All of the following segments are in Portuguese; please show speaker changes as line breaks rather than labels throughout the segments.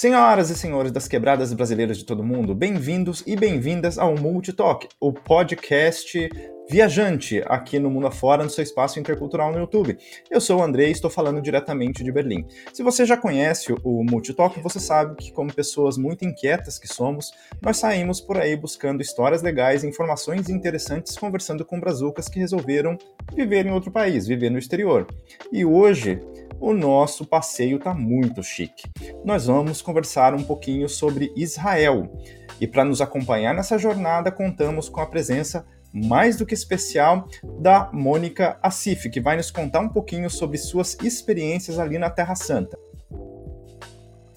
Senhoras e senhores das quebradas brasileiras de todo mundo, bem-vindos e bem-vindas ao Multitalk, o podcast viajante aqui no mundo afora, no seu espaço intercultural no YouTube. Eu sou o André e estou falando diretamente de Berlim. Se você já conhece o Multitalk, você sabe que, como pessoas muito inquietas que somos, nós saímos por aí buscando histórias legais, informações interessantes, conversando com brazucas que resolveram viver em outro país, viver no exterior. E hoje o nosso passeio está muito chique. Nós vamos conversar um pouquinho sobre Israel. E para nos acompanhar nessa jornada, contamos com a presença mais do que especial da Mônica Assif, que vai nos contar um pouquinho sobre suas experiências ali na Terra Santa.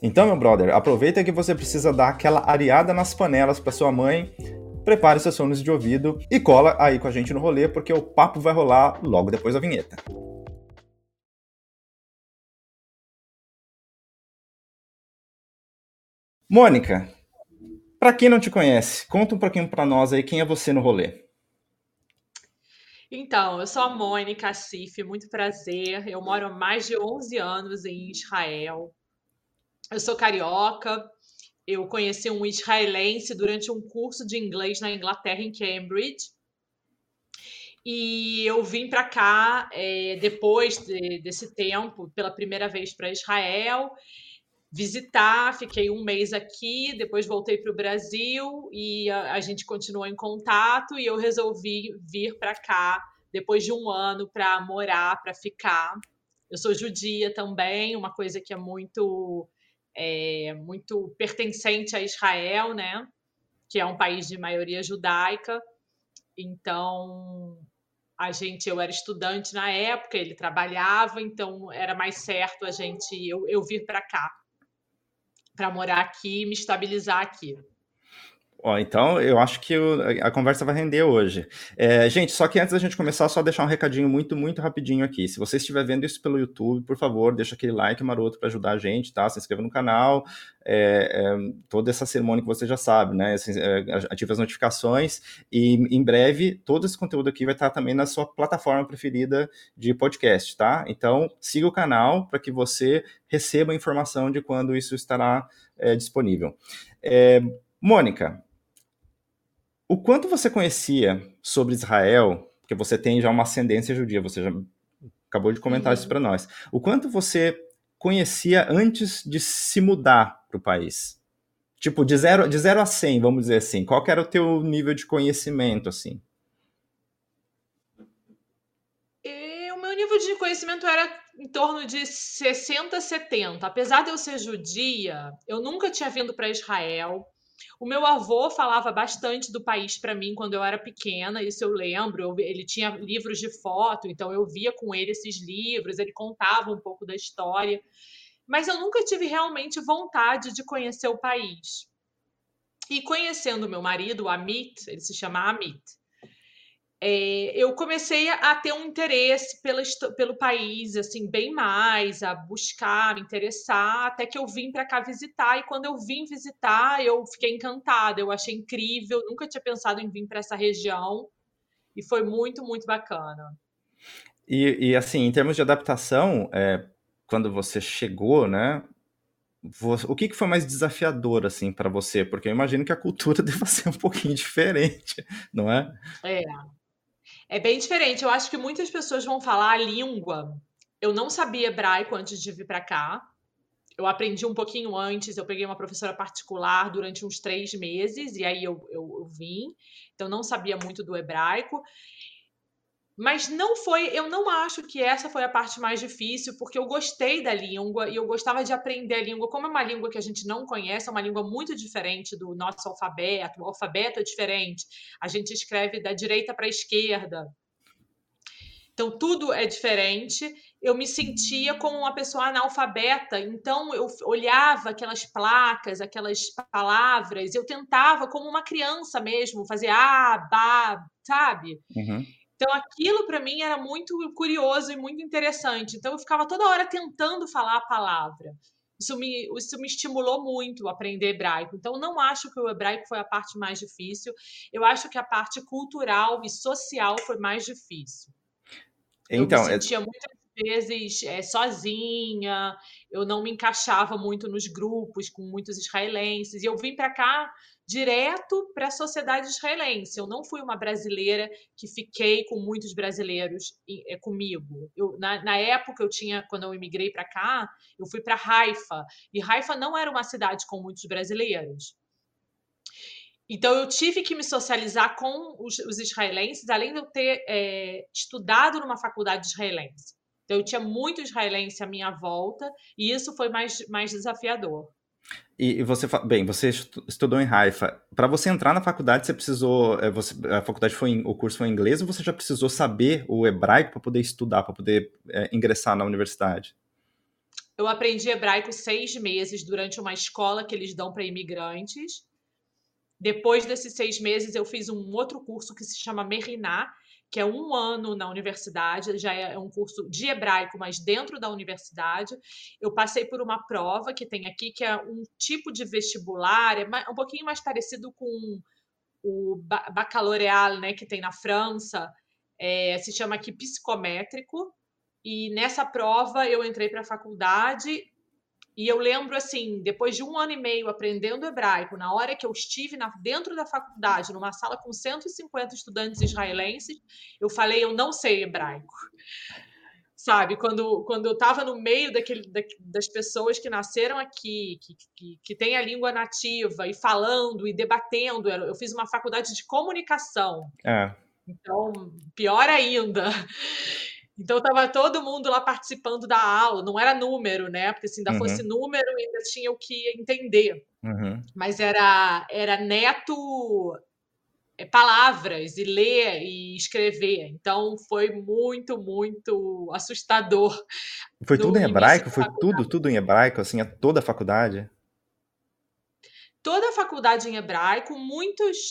Então, meu brother, aproveita que você precisa dar aquela areada nas panelas para sua mãe, prepare seus fones de ouvido e cola aí com a gente no rolê, porque o papo vai rolar logo depois da vinheta. Mônica, para quem não te conhece, conta um pouquinho para nós aí quem é você no rolê.
Então, eu sou a Mônica Assif, muito prazer. Eu moro há mais de 11 anos em Israel. Eu sou carioca. Eu conheci um israelense durante um curso de inglês na Inglaterra, em Cambridge. E eu vim para cá é, depois de, desse tempo, pela primeira vez para Israel visitar, fiquei um mês aqui, depois voltei para o Brasil e a, a, gente continuou em contato e eu resolvi vir para cá depois de um ano para morar, para ficar. Eu sou judia também, uma coisa que é muito é, muito pertencente a Israel, né? Que é um país de maioria judaica. Então a gente, eu era estudante na época, ele trabalhava, então era mais certo a gente eu, eu vir para cá para morar aqui e me estabilizar aqui.
Ó, então, eu acho que o, a conversa vai render hoje. É, gente, só que antes da gente começar, só deixar um recadinho muito, muito rapidinho aqui. Se você estiver vendo isso pelo YouTube, por favor, deixa aquele like maroto para ajudar a gente, tá? Se inscreva no canal, é, é, toda essa cerimônia que você já sabe, né? É, ative as notificações e em breve todo esse conteúdo aqui vai estar também na sua plataforma preferida de podcast, tá? Então, siga o canal para que você receba a informação de quando isso estará é, disponível. É, Mônica, o quanto você conhecia sobre Israel, porque você tem já uma ascendência judia, você já acabou de comentar uhum. isso para nós. O quanto você conhecia antes de se mudar para o país? Tipo, de zero, de zero a 100, vamos dizer assim. Qual era o teu nível de conhecimento, assim?
E, o meu nível de conhecimento era em torno de 60, 70. Apesar de eu ser judia, eu nunca tinha vindo para Israel. O meu avô falava bastante do país para mim quando eu era pequena, isso eu lembro. Ele tinha livros de foto, então eu via com ele esses livros, ele contava um pouco da história. Mas eu nunca tive realmente vontade de conhecer o país. E conhecendo meu marido, o Amit, ele se chama Amit, é, eu comecei a ter um interesse pela, pelo país, assim, bem mais, a buscar, me interessar, até que eu vim para cá visitar. E quando eu vim visitar, eu fiquei encantada, eu achei incrível, nunca tinha pensado em vir para essa região, e foi muito, muito bacana.
E, e assim, em termos de adaptação, é, quando você chegou, né? o que, que foi mais desafiador assim para você? Porque eu imagino que a cultura deva ser um pouquinho diferente, não é?
É, é bem diferente. Eu acho que muitas pessoas vão falar a língua. Eu não sabia hebraico antes de vir para cá. Eu aprendi um pouquinho antes. Eu peguei uma professora particular durante uns três meses e aí eu, eu, eu vim. Então não sabia muito do hebraico. Mas não foi, eu não acho que essa foi a parte mais difícil, porque eu gostei da língua e eu gostava de aprender a língua. Como é uma língua que a gente não conhece, é uma língua muito diferente do nosso alfabeto, o alfabeto é diferente, a gente escreve da direita para a esquerda. Então, tudo é diferente. Eu me sentia como uma pessoa analfabeta, então eu olhava aquelas placas, aquelas palavras, eu tentava, como uma criança mesmo, fazer ah, bah, sabe? Uhum. Então aquilo para mim era muito curioso e muito interessante. Então eu ficava toda hora tentando falar a palavra. Isso me, isso me estimulou muito a aprender hebraico. Então não acho que o hebraico foi a parte mais difícil. Eu acho que a parte cultural e social foi mais difícil.
Então, eu me então, sentia é... muito
vezes é, sozinha, eu não me encaixava muito nos grupos com muitos israelenses, e eu vim para cá direto para a sociedade israelense. Eu não fui uma brasileira que fiquei com muitos brasileiros é, comigo. Eu, na, na, época eu tinha, quando eu imigrei para cá, eu fui para Haifa e Haifa não era uma cidade com muitos brasileiros. Então eu tive que me socializar com os, os israelenses, além de eu ter é, estudado numa faculdade israelense. Então eu tinha muito israelense à minha volta e isso foi mais, mais desafiador.
E, você, bem, você estudou em Haifa. Para você entrar na faculdade, você precisou, é, você, a faculdade foi, o curso foi em inglês ou você já precisou saber o hebraico para poder estudar, para poder é, ingressar na universidade?
Eu aprendi hebraico seis meses durante uma escola que eles dão para imigrantes. Depois desses seis meses, eu fiz um outro curso que se chama Meriná, que é um ano na universidade, já é um curso de hebraico, mas dentro da universidade. Eu passei por uma prova que tem aqui, que é um tipo de vestibular, é um pouquinho mais parecido com o bacalaureal, né, que tem na França, é, se chama aqui psicométrico. E nessa prova eu entrei para a faculdade e eu lembro, assim, depois de um ano e meio aprendendo hebraico, na hora que eu estive na, dentro da faculdade, numa sala com 150 estudantes israelenses, eu falei, eu não sei hebraico. Sabe, quando, quando eu estava no meio daquele, da, das pessoas que nasceram aqui, que, que, que têm a língua nativa, e falando e debatendo, eu fiz uma faculdade de comunicação. É. Então, pior ainda. Então estava todo mundo lá participando da aula, não era número, né? Porque se ainda uhum. fosse número, ainda tinha o que entender. Uhum. Mas era, era neto é, palavras e ler e escrever. Então foi muito, muito assustador.
Foi tudo em hebraico? Foi tudo, tudo em hebraico, assim, toda a faculdade?
Toda a faculdade em hebraico, muitos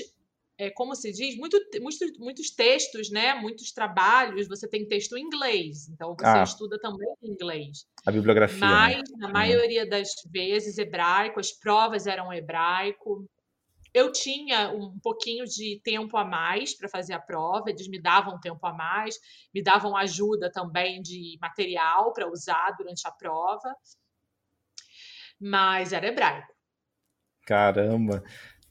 é, como se diz, muito, muitos, muitos textos, né? Muitos trabalhos, você tem texto em inglês, então você ah, estuda também em inglês.
A bibliografia. Né?
Mas,
né?
na maioria das vezes, hebraico, as provas eram hebraico. Eu tinha um pouquinho de tempo a mais para fazer a prova, eles me davam tempo a mais, me davam ajuda também de material para usar durante a prova, mas era hebraico.
Caramba!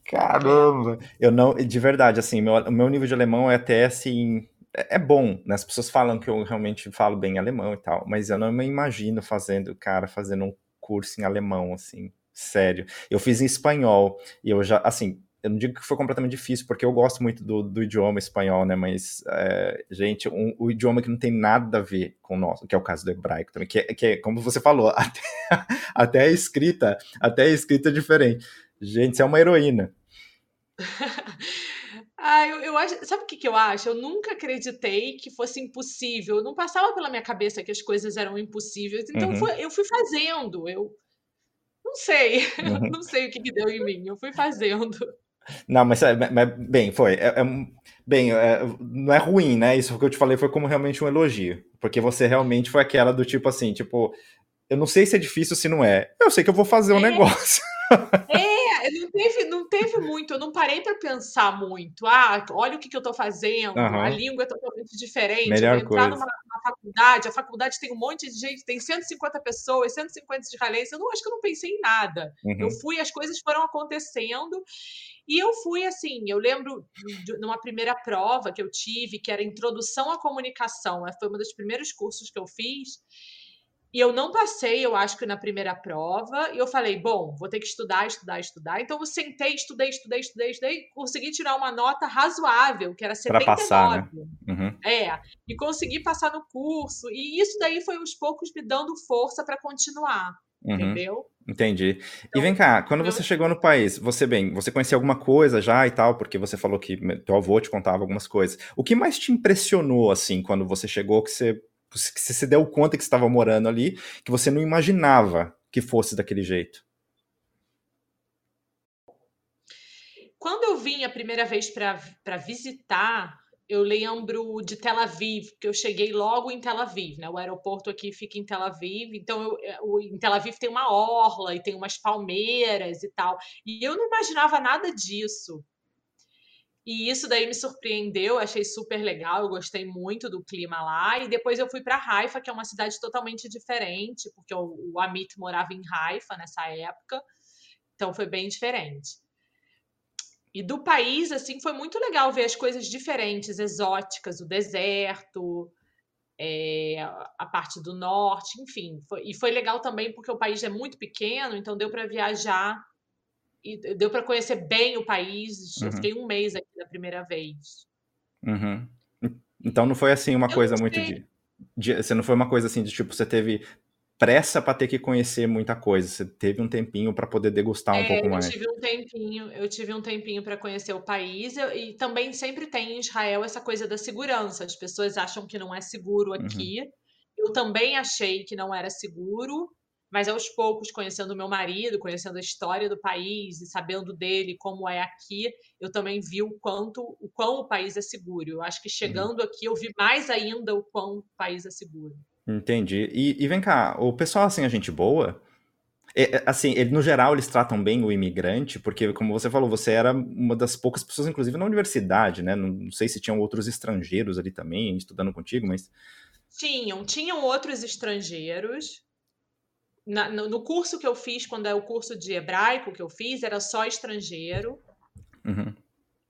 Caramba! Eu não, de verdade, assim, meu, o meu nível de alemão é até assim. É, é bom, né? As pessoas falam que eu realmente falo bem alemão e tal, mas eu não me imagino fazendo, cara, fazendo um curso em alemão, assim, sério. Eu fiz em espanhol e eu já, assim, eu não digo que foi completamente difícil, porque eu gosto muito do, do idioma espanhol, né? Mas, é, gente, um, o idioma que não tem nada a ver com o nosso, que é o caso do hebraico também, que é, que é como você falou, até, até a escrita, até a escrita é diferente. Gente, você é uma heroína.
ah, eu, eu acho. Sabe o que, que eu acho? Eu nunca acreditei que fosse impossível. Não passava pela minha cabeça que as coisas eram impossíveis. Então uhum. eu fui fazendo. Eu não sei. Uhum. não sei o que, que deu em mim. Eu fui fazendo.
Não, mas, mas bem, foi. É, é, bem, é, não é ruim, né? Isso que eu te falei foi como realmente um elogio. Porque você realmente foi aquela do tipo assim, tipo, eu não sei se é difícil se não é. Eu sei que eu vou fazer um é. negócio.
É, teve, não teve muito, eu não parei para pensar muito. Ah, olha o que, que eu estou fazendo, uhum. a língua é totalmente diferente. Melhor eu entrar numa, numa, faculdade, a faculdade tem um monte de gente, tem 150 pessoas, 150 israelenses. Eu não acho que eu não pensei em nada. Uhum. Eu fui, as coisas foram acontecendo. E eu fui assim, eu lembro de uma primeira prova que eu tive, que era Introdução à Comunicação, foi um dos primeiros cursos que eu fiz. E eu não passei, eu acho que na primeira prova, e eu falei, bom, vou ter que estudar, estudar, estudar. Então eu sentei, estudei, estudei, estudei, estudei, consegui tirar uma nota razoável, que era 79. Pra passar, né? Uhum. É, e consegui passar no curso. E isso daí foi aos poucos me dando força para continuar. Uhum. Entendeu?
Entendi. Então, e vem cá, quando você chegou no país, você bem, você conhecia alguma coisa já e tal, porque você falou que teu avô te contava algumas coisas. O que mais te impressionou assim quando você chegou que você que você se deu conta que estava morando ali, que você não imaginava que fosse daquele jeito?
Quando eu vim a primeira vez para visitar, eu lembro de Tel Aviv, que eu cheguei logo em Tel Aviv, né? O aeroporto aqui fica em Tel Aviv, então eu, em Tel Aviv tem uma orla e tem umas palmeiras e tal. E eu não imaginava nada disso. E isso daí me surpreendeu, achei super legal, eu gostei muito do clima lá. E depois eu fui para Haifa, que é uma cidade totalmente diferente, porque o, o Amit morava em Haifa nessa época, então foi bem diferente. E do país, assim, foi muito legal ver as coisas diferentes, exóticas, o deserto, é, a parte do norte, enfim. Foi, e foi legal também porque o país é muito pequeno, então deu para viajar e deu para conhecer bem o país. Uhum. Eu fiquei um mês aqui da primeira vez.
Uhum. Então não foi assim uma eu coisa muito de, de, Você não foi uma coisa assim de tipo, você teve pressa para ter que conhecer muita coisa. Você teve um tempinho para poder degustar um
é,
pouco mais.
Eu tive um tempinho, eu tive um tempinho para conhecer o país eu, e também sempre tem em Israel essa coisa da segurança. As pessoas acham que não é seguro uhum. aqui. Uhum. Eu também achei que não era seguro, mas aos poucos, conhecendo meu marido, conhecendo a história do país e sabendo dele como é aqui, eu também vi o quanto, o quão o país é seguro. Eu acho que chegando uhum. aqui eu vi mais ainda o quão o país é seguro.
Entendi. E, e vem cá, o pessoal assim, a gente boa, é, é, assim, ele, no geral, eles tratam bem o imigrante, porque, como você falou, você era uma das poucas pessoas, inclusive na universidade, né? Não, não sei se tinham outros estrangeiros ali também, estudando contigo, mas.
Tinham, tinham outros estrangeiros, na, no, curso que eu fiz, quando é o curso de hebraico que eu fiz, era só estrangeiro.
Uhum.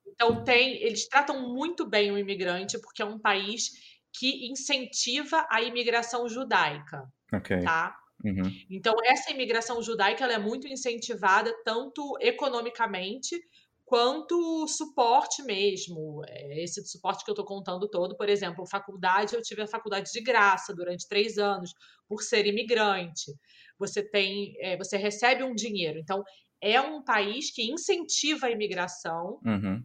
Então tem, eles tratam muito bem o imigrante, porque é um país que incentiva a imigração judaica.
Okay.
Tá?
Uhum.
Então, essa imigração judaica ela é muito incentivada tanto economicamente quanto suporte mesmo. É, esse suporte que eu estou contando todo, por exemplo, faculdade, eu tive a faculdade de graça durante três anos por ser imigrante você tem, é, você recebe um dinheiro. Então, é um país que incentiva a imigração
uhum.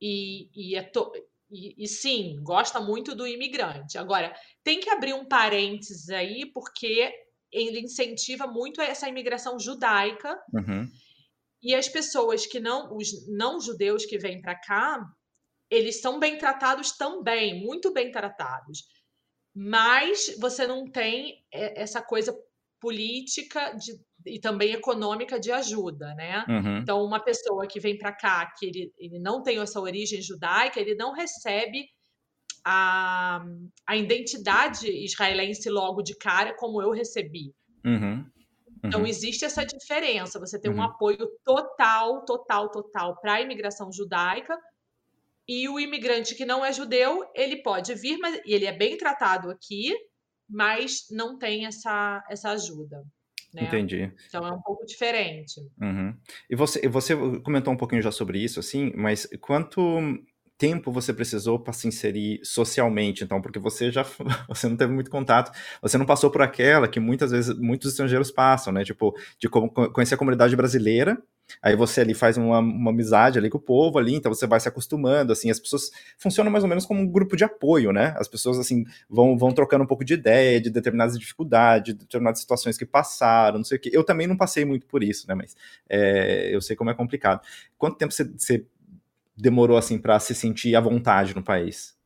e, e, é to, e, e, sim, gosta muito do imigrante. Agora, tem que abrir um parênteses aí, porque ele incentiva muito essa imigração judaica.
Uhum.
E as pessoas que não, os não judeus que vêm para cá, eles são bem tratados também, muito bem tratados. Mas você não tem é, essa coisa política de, e também econômica de ajuda, né?
Uhum.
Então, uma pessoa que vem para cá, que ele, ele não tem essa origem judaica, ele não recebe a, a identidade israelense logo de cara, como eu recebi.
Uhum. Uhum.
Então, existe essa diferença. Você tem um uhum. apoio total, total, total para a imigração judaica. E o imigrante que não é judeu, ele pode vir, mas ele é bem tratado aqui, mas não tem essa, essa ajuda. Né?
Entendi.
Então é um pouco diferente.
Uhum. E você, você comentou um pouquinho já sobre isso, assim, mas quanto tempo você precisou para se inserir socialmente, então, porque você já você não teve muito contato, você não passou por aquela que muitas vezes muitos estrangeiros passam, né? Tipo, de conhecer a comunidade brasileira, aí você ali faz uma, uma amizade ali com o povo ali, então você vai se acostumando, assim, as pessoas funcionam mais ou menos como um grupo de apoio, né? As pessoas, assim, vão, vão trocando um pouco de ideia, de determinadas dificuldades, de determinadas situações que passaram, não sei o que. Eu também não passei muito por isso, né? Mas é, eu sei como é complicado. Quanto tempo você, você demorou assim para se sentir à vontade no país?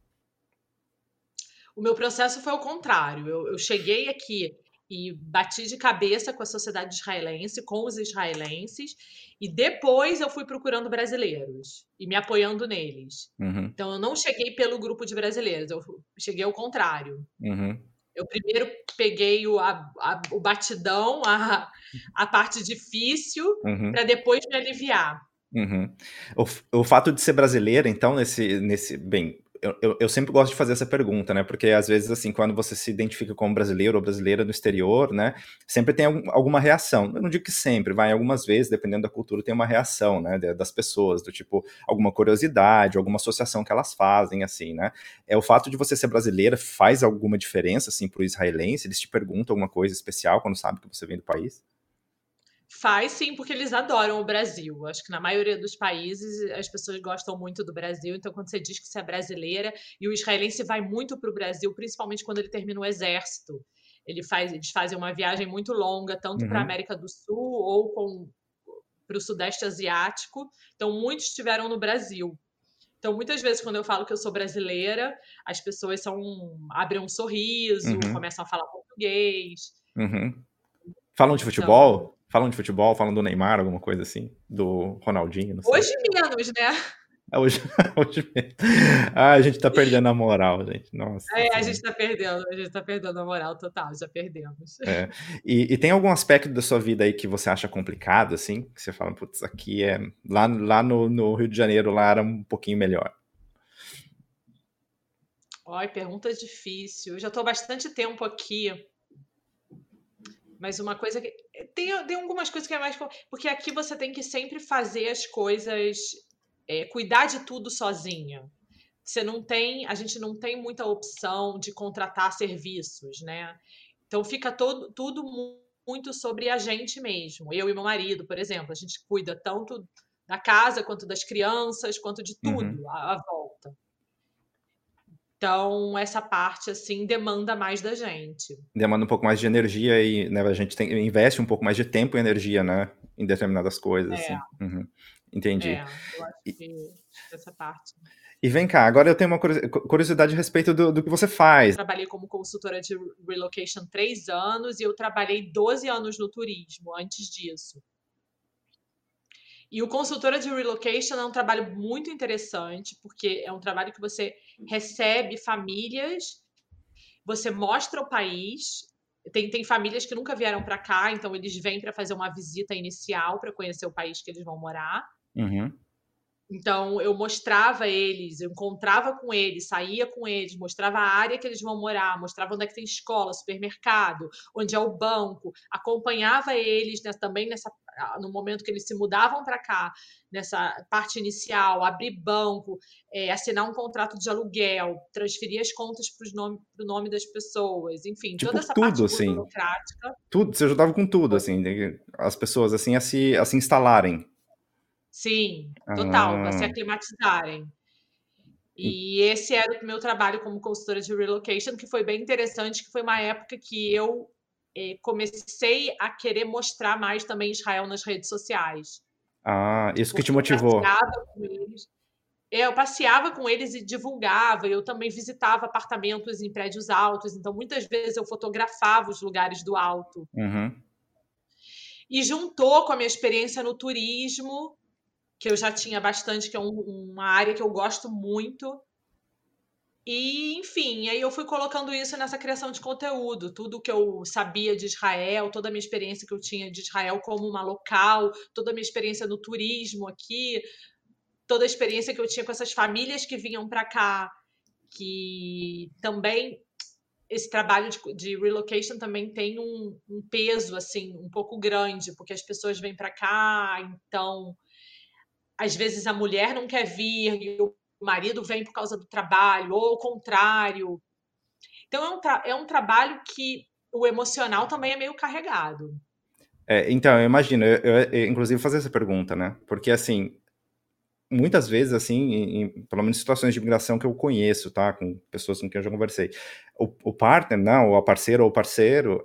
O meu processo foi o contrário. Eu, eu, cheguei aqui e bati de cabeça com a sociedade israelense, com os israelenses, e depois eu fui procurando brasileiros e me apoiando neles.
Uhum.
Então eu não cheguei pelo grupo de brasileiros, eu cheguei ao contrário.
Uhum.
Eu primeiro peguei o, a, a, o batidão, a, a parte difícil,
uhum.
para depois me aliviar.
Uhum. O, o fato de ser brasileira, então, nesse, nesse bem, eu, eu, sempre gosto de fazer essa pergunta, né? Porque às vezes, assim, quando você se identifica como brasileiro ou brasileira no exterior, né? Sempre tem alguma reação. Eu não digo que sempre, vai algumas vezes, dependendo da cultura, tem uma reação, né? Das pessoas, do tipo, alguma curiosidade, alguma associação que elas fazem, assim, né? É o fato de você ser brasileira faz alguma diferença, assim, pro israelense? Eles te perguntam alguma coisa especial quando sabem que você vem do país?
Faz sim, porque eles adoram o Brasil. Acho que na maioria dos países as pessoas gostam muito do Brasil. Então, quando você diz que você é brasileira, e o israelense vai muito para o Brasil, principalmente quando ele termina o exército. Ele faz, eles fazem uma viagem muito longa, tanto uhum. para a América do Sul ou para o Sudeste Asiático. Então, muitos estiveram no Brasil. Então, muitas vezes, quando eu falo que eu sou brasileira, as pessoas são abrem um sorriso,
uhum.
começam a falar português.
Uhum. Falam de futebol? Falam de futebol, falam do Neymar, alguma coisa assim? Do Ronaldinho,
Hoje menos, né?
Hoje, hoje ah, a gente tá perdendo a moral, gente. Nossa.
É, a gente tá perdendo, a gente tá perdendo a moral total, já perdemos.
É. E, e, tem algum aspecto da sua vida aí que você acha complicado, assim? Que você fala, putz, aqui é. Lá, lá no, no Rio de Janeiro, lá era um pouquinho melhor.
Olha, pergunta difícil. Eu já tô há bastante tempo aqui. Mas uma coisa que. Tem, tem algumas coisas que é mais. Porque aqui você tem que sempre fazer as coisas é, cuidar de tudo sozinha. Você não tem, a gente não tem muita opção de contratar serviços, né? Então fica todo, tudo muito sobre a gente mesmo. Eu e meu marido, por exemplo, a gente cuida tanto da casa quanto das crianças, quanto de uhum. tudo uhum. à volta. Então, essa parte, assim, demanda mais da gente.
Demanda um pouco mais de energia e né, a gente tem, investe um pouco mais de tempo e energia, né? Em determinadas coisas. É. Assim. Uhum. Entendi. É, eu acho que essa parte. E vem cá, agora eu tenho uma curiosidade a respeito do, do que você faz. Eu
trabalhei como consultora de relocation três anos e eu trabalhei 12 anos no turismo antes disso. E o consultora de relocation é um trabalho muito interessante, porque é um trabalho que você recebe famílias, você mostra o país. Tem, tem famílias que nunca vieram para cá, então eles vêm para fazer uma visita inicial para conhecer o país que eles vão morar. Uhum. Então, eu mostrava eles, eu encontrava com eles, saía com eles, mostrava a área que eles vão morar, mostrava onde é que tem escola, supermercado, onde é o banco, acompanhava eles né, também nessa, no momento que eles se mudavam para cá, nessa parte inicial, abrir banco, é, assinar um contrato de aluguel, transferir as contas para o nome, nome das pessoas, enfim,
tipo,
toda essa
tudo, parte assim, burocrática. Tudo, você ajudava com tudo, assim, as pessoas assim a se, a se instalarem.
Sim, total, para se ah. aclimatizarem. E esse era o meu trabalho como consultora de relocation, que foi bem interessante, que foi uma época que eu eh, comecei a querer mostrar mais também Israel nas redes sociais.
Ah, isso que te motivou.
Eu passeava com eles e divulgava, eu também visitava apartamentos em prédios altos, então muitas vezes eu fotografava os lugares do alto. Uhum. E juntou com a minha experiência no turismo, que eu já tinha bastante, que é um, uma área que eu gosto muito. E, enfim, aí eu fui colocando isso nessa criação de conteúdo, tudo que eu sabia de Israel, toda a minha experiência que eu tinha de Israel como uma local, toda a minha experiência no turismo aqui, toda a experiência que eu tinha com essas famílias que vinham para cá, que também esse trabalho de, de relocation também tem um, um, peso assim um pouco grande, porque as pessoas vêm para cá, então às vezes a mulher não quer vir e o marido vem por causa do trabalho, ou o contrário. Então é um, é um trabalho que o emocional também é meio carregado.
É, então, eu imagino, eu, eu, eu, inclusive fazer essa pergunta, né? Porque assim, muitas vezes, assim, em, pelo menos situações de imigração que eu conheço, tá? Com pessoas com quem eu já conversei, o, o partner, não, ou a parceira ou o parceiro,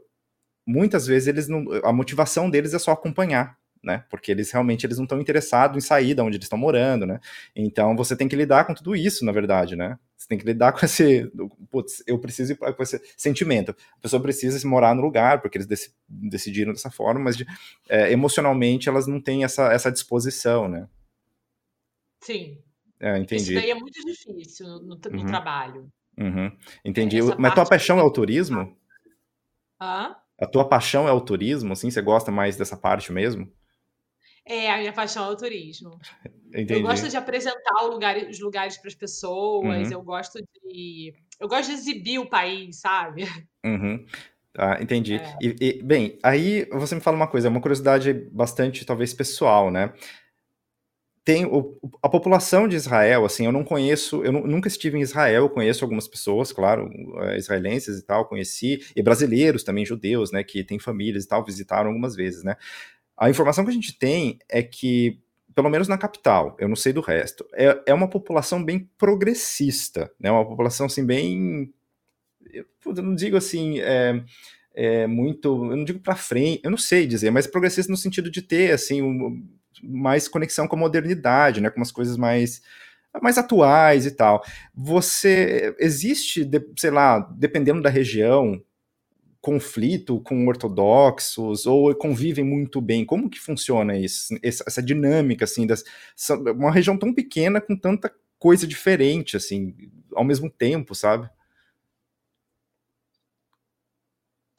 muitas vezes eles não, a motivação deles é só acompanhar né? Porque eles realmente eles não estão interessados em sair da onde eles estão morando, né? Então você tem que lidar com tudo isso, na verdade, né? Você tem que lidar com esse, putz, eu preciso ir com esse sentimento. A pessoa precisa morar no lugar porque eles dec decidiram dessa forma, mas de, é, emocionalmente elas não têm essa, essa disposição, né?
Sim.
É, entendi. Isso
daí é muito difícil no, no uhum. trabalho.
Uhum. Entendi. Essa mas tua paixão é o turismo?
Hã?
A tua paixão é o turismo, assim? Você gosta mais dessa parte mesmo?
É, a minha paixão é o turismo. Entendi. Eu gosto de apresentar lugar, os lugares para as pessoas, uhum. eu gosto de. Eu gosto de exibir o país, sabe?
Uhum. Tá, entendi. É. E, e, bem, aí você me fala uma coisa, é uma curiosidade bastante, talvez, pessoal, né? Tem o, a população de Israel, assim, eu não conheço, eu nunca estive em Israel, eu conheço algumas pessoas, claro, é, israelenses e tal, conheci, e brasileiros também, judeus, né, que têm famílias e tal, visitaram algumas vezes, né? A informação que a gente tem é que, pelo menos na capital, eu não sei do resto, é, é uma população bem progressista, né? Uma população assim bem, eu não digo assim, é, é muito, eu não digo para frente, eu não sei dizer, mas progressista no sentido de ter assim um, mais conexão com a modernidade, né? Com umas coisas mais mais atuais e tal. Você existe, sei lá, dependendo da região, conflito com ortodoxos ou convivem muito bem? Como que funciona isso, essa dinâmica assim das uma região tão pequena com tanta coisa diferente assim ao mesmo tempo, sabe?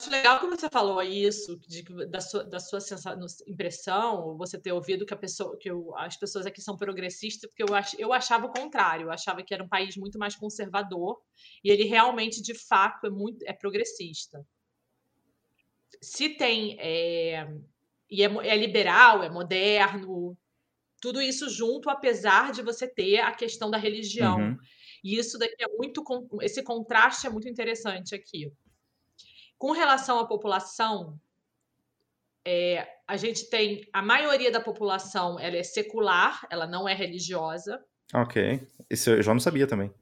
Acho legal que você falou isso, de, da sua, da sua sensação, impressão, você ter ouvido que, pessoa, que eu, as pessoas aqui são progressistas, porque eu, ach, eu achava o contrário, eu achava que era um país muito mais conservador, e ele realmente, de fato, é muito é progressista. Se tem. É, e é, é liberal, é moderno, tudo isso junto, apesar de você ter a questão da religião. Uhum. E isso daqui é muito. Esse contraste é muito interessante aqui. Com relação à população, é, a gente tem a maioria da população ela é secular, ela não é religiosa.
Ok, isso eu já não sabia também.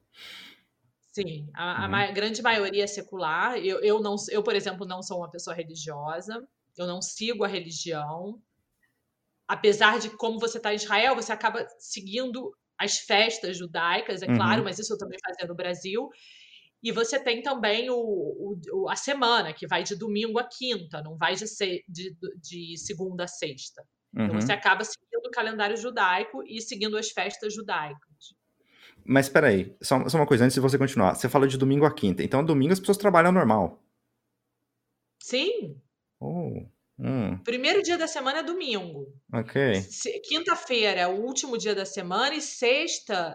Sim, a, uhum. a grande maioria é secular. Eu, eu, não, eu, por exemplo, não sou uma pessoa religiosa. Eu não sigo a religião. Apesar de como você está em Israel, você acaba seguindo as festas judaicas, é uhum. claro, mas isso eu também fazia no Brasil. E você tem também o, o, a semana, que vai de domingo a quinta, não vai de, se, de, de segunda a sexta. Uhum. Então você uhum. acaba seguindo o calendário judaico e seguindo as festas judaicas.
Mas espera aí, só, só, uma coisa antes de você continuar. Você fala de domingo a quinta, então domingo as pessoas trabalham normal.
Sim.
Oh.
Hum. Primeiro dia da semana é domingo.
Ok.
Quinta-feira é o último dia da semana e sexta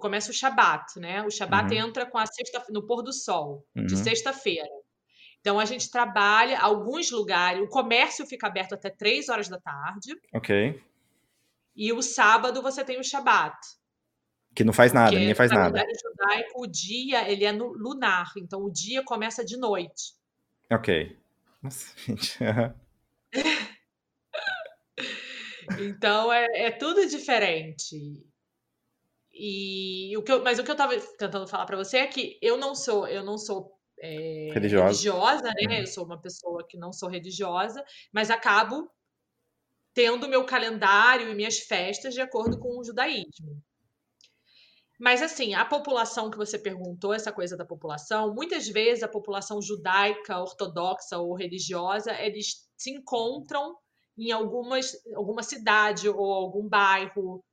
começa o Shabat, né? O Shabat uhum. entra com a sexta no pôr do sol, uhum. de sexta-feira. Então a gente trabalha alguns lugares, o comércio fica aberto até três horas da tarde.
Ok.
E o sábado você tem o Shabat.
Que não faz nada, ninguém faz nada.
No judaico, o dia ele é no lunar, então o dia começa de noite.
Ok. Nossa, gente.
então é, é, tudo diferente. E o que eu, mas o que eu estava tentando falar para você é que eu não sou, eu não sou é, religiosa. religiosa, né? Uhum. Eu sou uma pessoa que não sou religiosa, mas acabo tendo meu calendário e minhas festas de acordo com o judaísmo. Mas assim, a população que você perguntou, essa coisa da população, muitas vezes a população judaica, ortodoxa ou religiosa, eles se encontram em algumas, alguma cidade ou algum bairro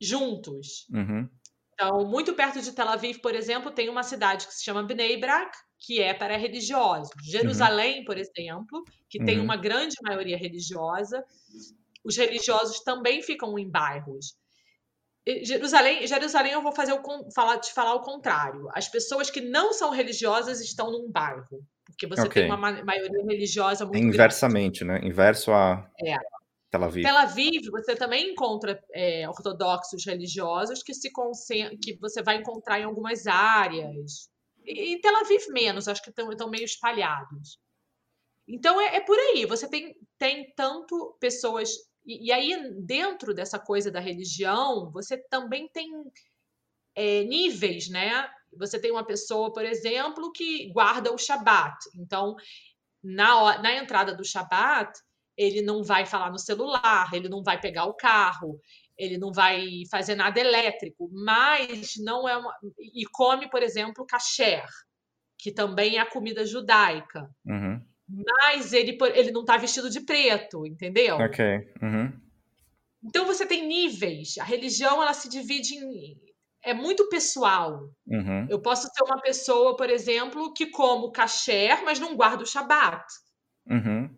juntos.
Uhum.
Então, muito perto de Tel Aviv, por exemplo, tem uma cidade que se chama Bnei Brak, que é para religiosos. Jerusalém, uhum. por exemplo, que uhum. tem uma grande maioria religiosa, os religiosos também ficam em bairros. Jerusalém, Jerusalém eu vou fazer o, falar, te falar o contrário. As pessoas que não são religiosas estão num bairro, porque você okay. tem uma maioria religiosa muito
Inversamente,
grande.
né? Inverso a
é.
Tel Aviv.
Tel Aviv, você também encontra é, ortodoxos religiosos que se que você vai encontrar em algumas áreas. E, e Tel Aviv menos, acho que estão meio espalhados. Então é, é por aí. Você tem, tem tanto pessoas e, e, aí, dentro dessa coisa da religião, você também tem é, níveis, né? Você tem uma pessoa, por exemplo, que guarda o Shabat. Então, na, na entrada do Shabat, ele não vai falar no celular, ele não vai pegar o carro, ele não vai fazer nada elétrico, mas não é uma. E come, por exemplo, kasher, que também é a comida judaica.
Uhum
mas ele, ele não está vestido de preto, entendeu?
Ok. Uhum.
Então você tem níveis. A religião ela se divide em. É muito pessoal.
Uhum.
Eu posso ser uma pessoa, por exemplo, que como kasher, mas não guardo o Shabat.
Uhum.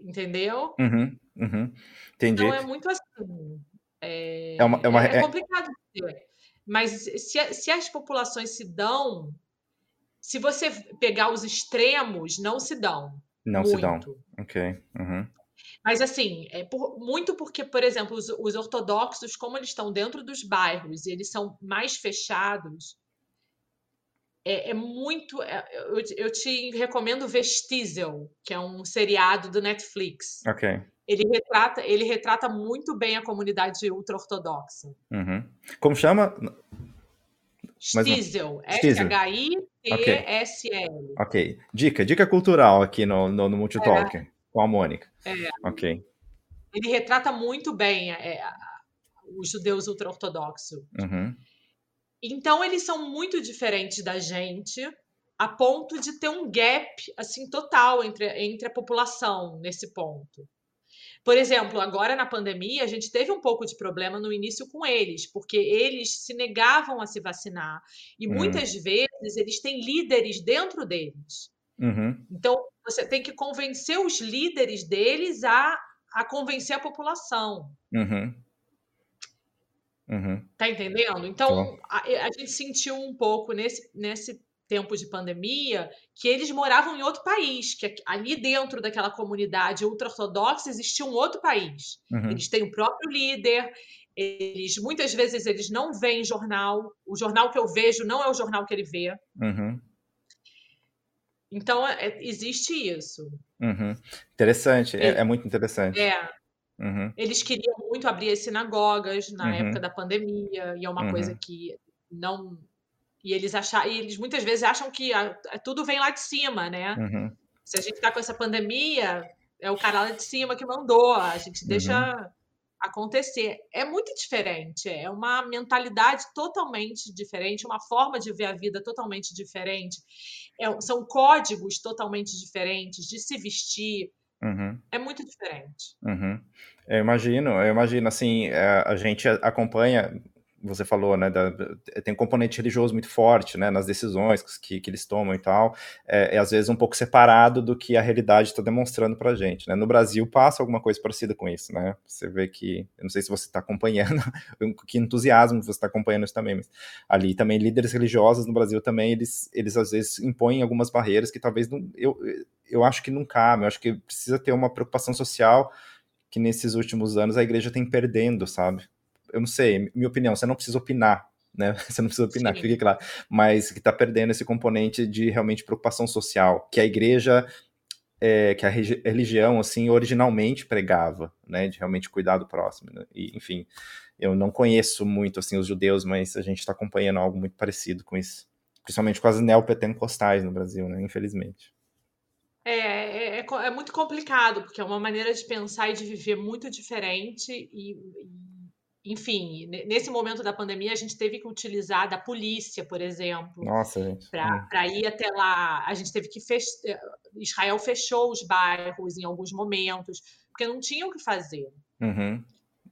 Entendeu?
Uhum. Uhum. Entendi.
Então é muito assim. É,
é, uma, é, uma,
é, é complicado dizer. Mas se, se as populações se dão se você pegar os extremos, não se dão.
Não
muito.
se dão. Ok. Uhum.
Mas assim, é por, muito porque, por exemplo, os, os, ortodoxos, como eles estão dentro dos bairros e eles são mais fechados, é, é muito. É, eu, eu, te recomendo ver Stiesel, que é um seriado do Netflix.
Ok.
Ele retrata, ele retrata muito bem a comunidade ultra-ortodoxa.
Uhum. Como chama?
Stiesel, S-H-I-T-S-L.
Ok. Dica, dica cultural aqui no, no, no Multitalk, é. com a Mônica.
É.
Ok.
Ele retrata muito bem é, os judeus ultra-ortodoxos.
Uhum.
Então, eles são muito diferentes da gente, a ponto de ter um gap assim total entre, entre a população nesse ponto. Por exemplo, agora na pandemia, a gente teve um pouco de problema no início com eles, porque eles se negavam a se vacinar. E hum. muitas vezes eles têm líderes dentro deles. Uhum. Então, você tem que convencer os líderes deles a, a convencer a população. Uhum. Uhum. Tá entendendo? Então, a, a, gente sentiu um pouco nesse, nesse tempo de pandemia que eles moravam em outro país, que ali dentro daquela comunidade ultra-ortodoxa existia um outro país. Uhum. Eles têm o próprio líder, eles muitas vezes eles não veem jornal, o jornal que eu vejo não é o jornal que ele vê. Uhum. Então, é, existe isso.
Uhum. Interessante, é, é, muito interessante.
É. Uhum. Eles queriam muito abrir as sinagogas na uhum. época da pandemia, e é uma coisa uhum. que não e eles acham, e eles muitas vezes acham que a, a, tudo vem lá de cima, né? Uhum. Se a gente está com essa pandemia, é o cara lá de cima que mandou, a gente deixa uhum. acontecer. É muito diferente, é uma mentalidade totalmente diferente, uma forma de ver a vida totalmente diferente. É, são códigos totalmente diferentes de se vestir. Uhum. É muito diferente.
Uhum. Eu imagino, eu imagino, assim, é, a gente acompanha você falou, né, da, tem um componente religioso muito forte, né, nas decisões que, que eles tomam e tal, é, é às vezes um pouco separado do que a realidade está demonstrando para gente, né. No Brasil passa alguma coisa parecida com isso, né, você vê que, eu não sei se você está acompanhando, que entusiasmo você está acompanhando isso também, mas ali também líderes religiosos no Brasil também, eles, eles às vezes impõem algumas barreiras que talvez não, eu, eu acho que não cabe, eu acho que precisa ter uma preocupação social que nesses últimos anos a igreja tem perdendo, sabe? Eu não sei, minha opinião, você não precisa opinar, né? Você não precisa opinar, Sim. fique claro. Mas que está perdendo esse componente de realmente preocupação social, que a igreja, é, que a religião, assim, originalmente pregava, né? De realmente cuidar do próximo. Né? E, enfim, eu não conheço muito, assim, os judeus, mas a gente está acompanhando algo muito parecido com isso. Principalmente com as neopentecostais no Brasil, né? Infelizmente.
É, é, é, é, muito complicado, porque é uma maneira de pensar e de viver muito diferente e, e enfim, nesse momento da pandemia, a gente teve que utilizar da polícia, por exemplo. Para ir até lá. A gente teve que fechar. Eh, Israel fechou os bairros em alguns momentos, porque não tinham o que fazer.
Uhum.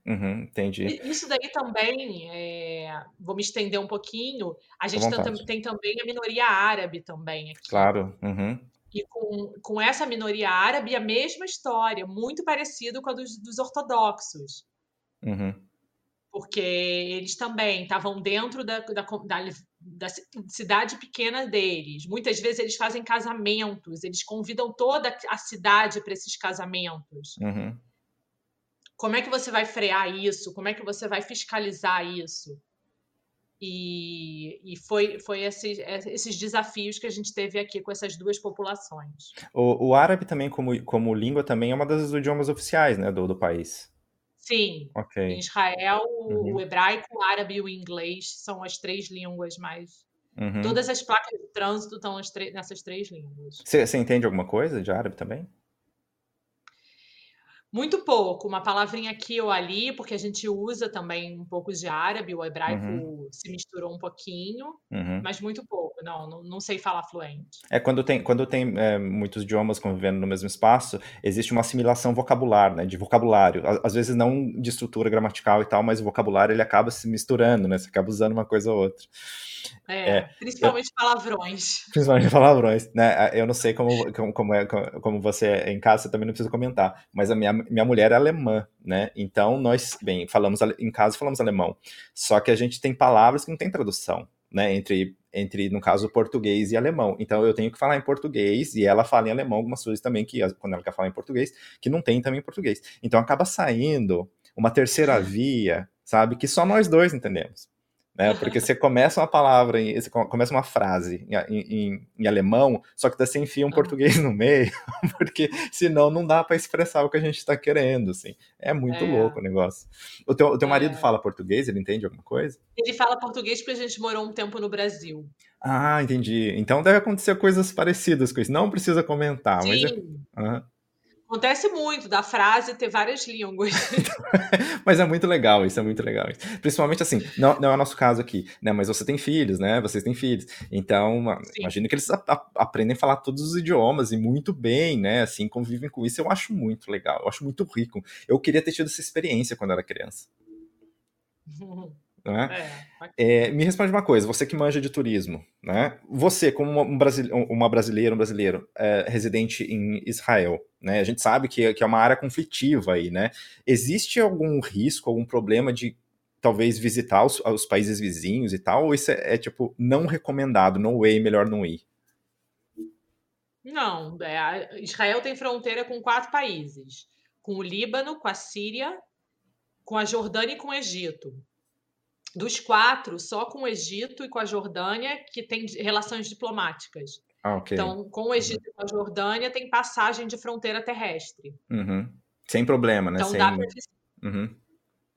Uhum, entendi.
Isso daí também, é... vou me estender um pouquinho. A gente tem, tem, também a minoria árabe também aqui.
Claro. Uhum.
E com, com essa minoria árabe, a mesma história, muito parecido com a dos, dos ortodoxos. Uhum porque eles também estavam dentro da, da, da, da, cidade pequena deles. Muitas vezes eles fazem casamentos, eles convidam toda a cidade para esses casamentos. Uhum. Como é que você vai frear isso? Como é que você vai fiscalizar isso? E, e foi, foi esses, esses desafios que a gente teve aqui com essas duas populações.
O, o árabe também, como, como língua, também é uma das idiomas oficiais né, do, do país.
Sim. Em Israel, uhum. o hebraico, o árabe e o inglês são as três línguas mais. Uhum. Todas as placas de trânsito estão nessas três línguas.
Você entende alguma coisa de árabe também?
Muito pouco, uma palavrinha aqui ou ali, porque a gente usa também um pouco de árabe, o hebraico uhum. se misturou um pouquinho, uhum. mas muito pouco, não, não, não, sei falar fluente.
É, quando tem, quando tem é, muitos idiomas convivendo no mesmo espaço, existe uma assimilação vocabular, né, de vocabulário, às vezes não de estrutura gramatical e tal, mas o vocabulário ele acaba se misturando, né, você acaba usando uma coisa ou outra.
É, é principalmente eu, palavrões.
Principalmente palavrões, né? Eu não sei como, como, como, é, como você é em casa, você também não precisa comentar, mas a minha, minha mulher é alemã, né? Então nós, bem, falamos em casa falamos alemão, só que a gente tem palavras que não tem tradução, né? Entre, entre no caso, português e alemão. Então eu tenho que falar em português e ela fala em alemão algumas coisas também que quando ela quer falar em português que não tem também em português. Então acaba saindo uma terceira via, sabe? Que só nós dois entendemos né? Porque você começa uma palavra, você começa uma frase em, em, em alemão, só que você enfia um ah. português no meio, porque senão não dá para expressar o que a gente está querendo, assim. É muito é. louco o negócio. O teu, o teu é. marido fala português? Ele entende alguma coisa?
Ele fala português porque a gente morou um tempo no Brasil.
Ah, entendi. Então deve acontecer coisas parecidas com isso. Não precisa comentar,
Sim.
mas... É...
Uhum. Acontece muito da frase ter várias línguas.
mas é muito legal, isso é muito legal. Principalmente assim, não, não é o nosso caso aqui, né? Mas você tem filhos, né? Vocês têm filhos. Então, Sim. imagino que eles a, a, aprendem a falar todos os idiomas e muito bem, né? Assim, convivem com isso. Eu acho muito legal, eu acho muito rico. Eu queria ter tido essa experiência quando era criança. Né? É, é, me responde uma coisa, você que manja de turismo, né? Você, como um brasile uma brasileira, um brasileiro é, residente em Israel, né? A gente sabe que, que é uma área conflitiva aí, né? Existe algum risco, algum problema de talvez visitar os, os países vizinhos e tal? Ou isso é, é, tipo não recomendado, no way, melhor não ir?
Não, é, Israel tem fronteira com quatro países: com o Líbano, com a Síria, com a Jordânia e com o Egito dos quatro, só com o Egito e com a Jordânia que tem relações diplomáticas.
Ah, okay.
Então, com o Egito uhum. e com a Jordânia tem passagem de fronteira terrestre.
Uhum. Sem problema, né?
Então
Sem...
dá pra... uhum.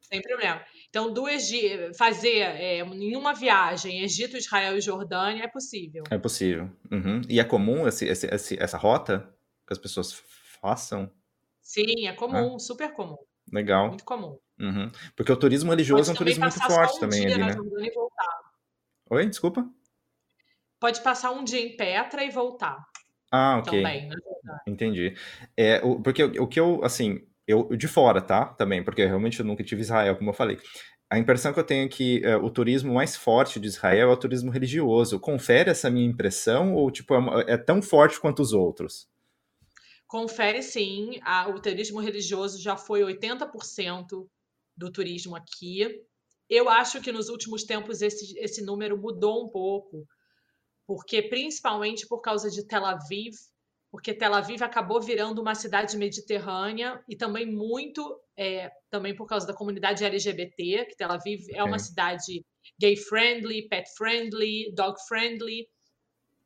Sem problema. Então, do Egito, fazer é, nenhuma viagem Egito, Israel e Jordânia é possível.
É possível. Uhum. E é comum esse, esse, essa rota que as pessoas façam?
Sim, é comum, super comum.
Legal.
Muito comum.
Uhum. Porque o turismo religioso é um turismo muito forte um também ali, né? Oi, desculpa?
Pode passar um dia em Petra e voltar.
Ah, ok. Também, Entendi. É, o, porque o, o que eu, assim, eu de fora, tá? Também, porque realmente eu nunca tive Israel, como eu falei. A impressão que eu tenho é que é, o turismo mais forte de Israel é o turismo religioso. Confere essa minha impressão ou tipo é, é tão forte quanto os outros?
Confere sim. A, o turismo religioso já foi 80% do turismo aqui. Eu acho que nos últimos tempos esse, esse número mudou um pouco, porque principalmente por causa de Tel Aviv, porque Tel Aviv acabou virando uma cidade mediterrânea e também muito é, também por causa da comunidade LGBT, que Tel Aviv okay. é uma cidade gay friendly, pet friendly, dog friendly,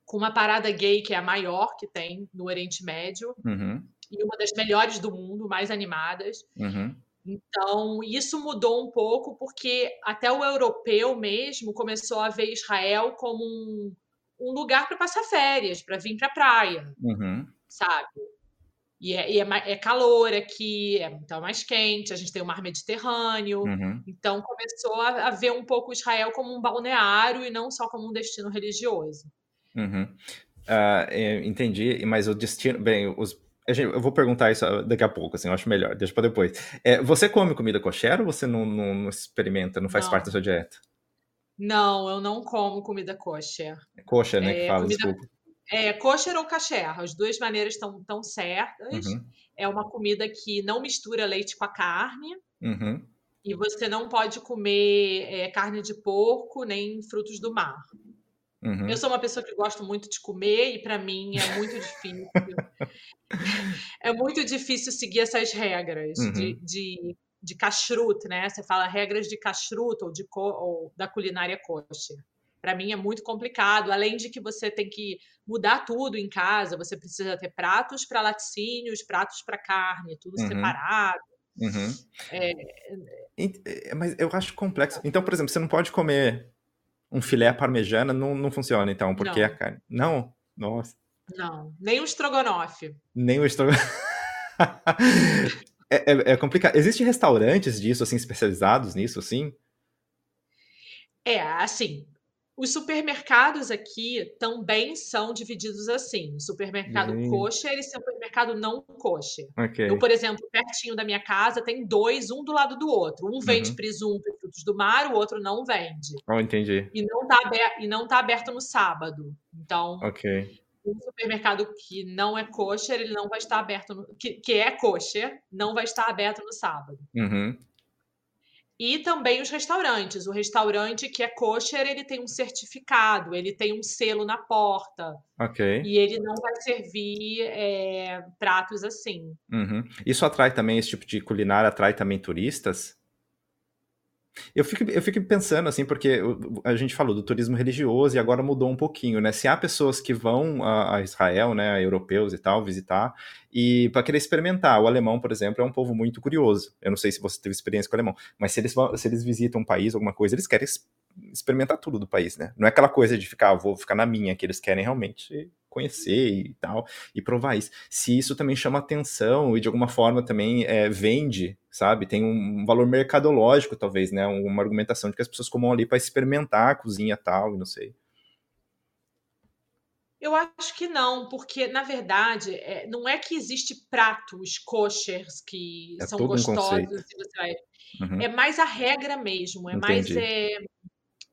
com uma parada gay que é a maior que tem no Oriente Médio
uhum.
e uma das melhores do mundo, mais animadas.
Uhum.
Então, isso mudou um pouco, porque até o europeu mesmo começou a ver Israel como um, um lugar para passar férias, para vir para a praia,
uhum.
sabe? E, é, e é, é, calor aqui, é então mais quente, a gente tem o mar Mediterrâneo.
Uhum.
Então começou a, a, ver um pouco Israel como um balneário e não só como um destino religioso.
Uhum. Uh, entendi, mas o destino. Bem, os eu vou perguntar isso daqui a pouco, assim, eu acho melhor, deixa para depois. É, você come comida kosher ou você não, não, não experimenta, não faz não. parte da sua dieta?
Não, eu não como comida kosher.
É kosher, né, é, que fala, comida, desculpa.
É, kosher ou kasher, as duas maneiras estão tão certas. Uhum. É uma comida que não mistura leite com a carne.
Uhum.
E você não pode comer é, carne de porco nem frutos do mar.
Uhum.
Eu sou uma pessoa que gosto muito de comer e para mim é muito difícil. é muito difícil seguir essas regras uhum. de, de, de kashrut, né? Você fala regras de kashrut ou, de, ou da culinária kosher. Para mim é muito complicado, além de que você tem que mudar tudo em casa, você precisa ter pratos para laticínios, pratos para carne, tudo uhum. separado.
Uhum.
É...
é mas eu acho complexo. Então, por exemplo, você não pode comer um filé parmejana não, não funciona, então, porque não. a carne. Não? Nossa.
Não, nem o estrogonofe.
Nem o estrogonofe. é, é, é, complicado. Existem restaurantes disso, assim, especializados nisso, assim?
É, assim, os supermercados aqui também são divididos assim. O supermercado uhum. kosher e supermercado não kosher.
Okay.
Eu, por exemplo, pertinho da minha casa tem dois, um do lado do outro. Um vende uhum. presunto e frutos do mar, o outro não vende.
Oh, entendi.
E não está aberto, e não tá aberto no sábado. Então,
okay.
um supermercado que não é kosher, ele não vai estar aberto no, que, que é kosher, não vai estar aberto no sábado.
Uhum.
E também os restaurantes. O restaurante que é kosher, ele tem um certificado, ele tem um selo na porta.
Ok.
E ele não vai servir é, pratos assim.
Uhum. Isso atrai também, esse tipo de culinária atrai também turistas? Eu fico, eu fico pensando, assim, porque a gente falou do turismo religioso e agora mudou um pouquinho, né? Se há pessoas que vão a, a Israel, né, europeus e tal, visitar, e para querer experimentar. O alemão, por exemplo, é um povo muito curioso. Eu não sei se você teve experiência com o alemão, mas se eles, se eles visitam um país, alguma coisa, eles querem experimentar tudo do país, né? Não é aquela coisa de ficar, ah, vou ficar na minha, que eles querem realmente conhecer e tal, e provar isso. Se isso também chama atenção e de alguma forma também é, vende, sabe? Tem um valor mercadológico, talvez, né? Uma argumentação de que as pessoas comam ali para experimentar a cozinha tal, e não sei.
Eu acho que não, porque na verdade é, não é que existe pratos koshers que
É
são
um
gostosos e vai.
Uhum,
É mais a regra mesmo, é mais
entendi.
é,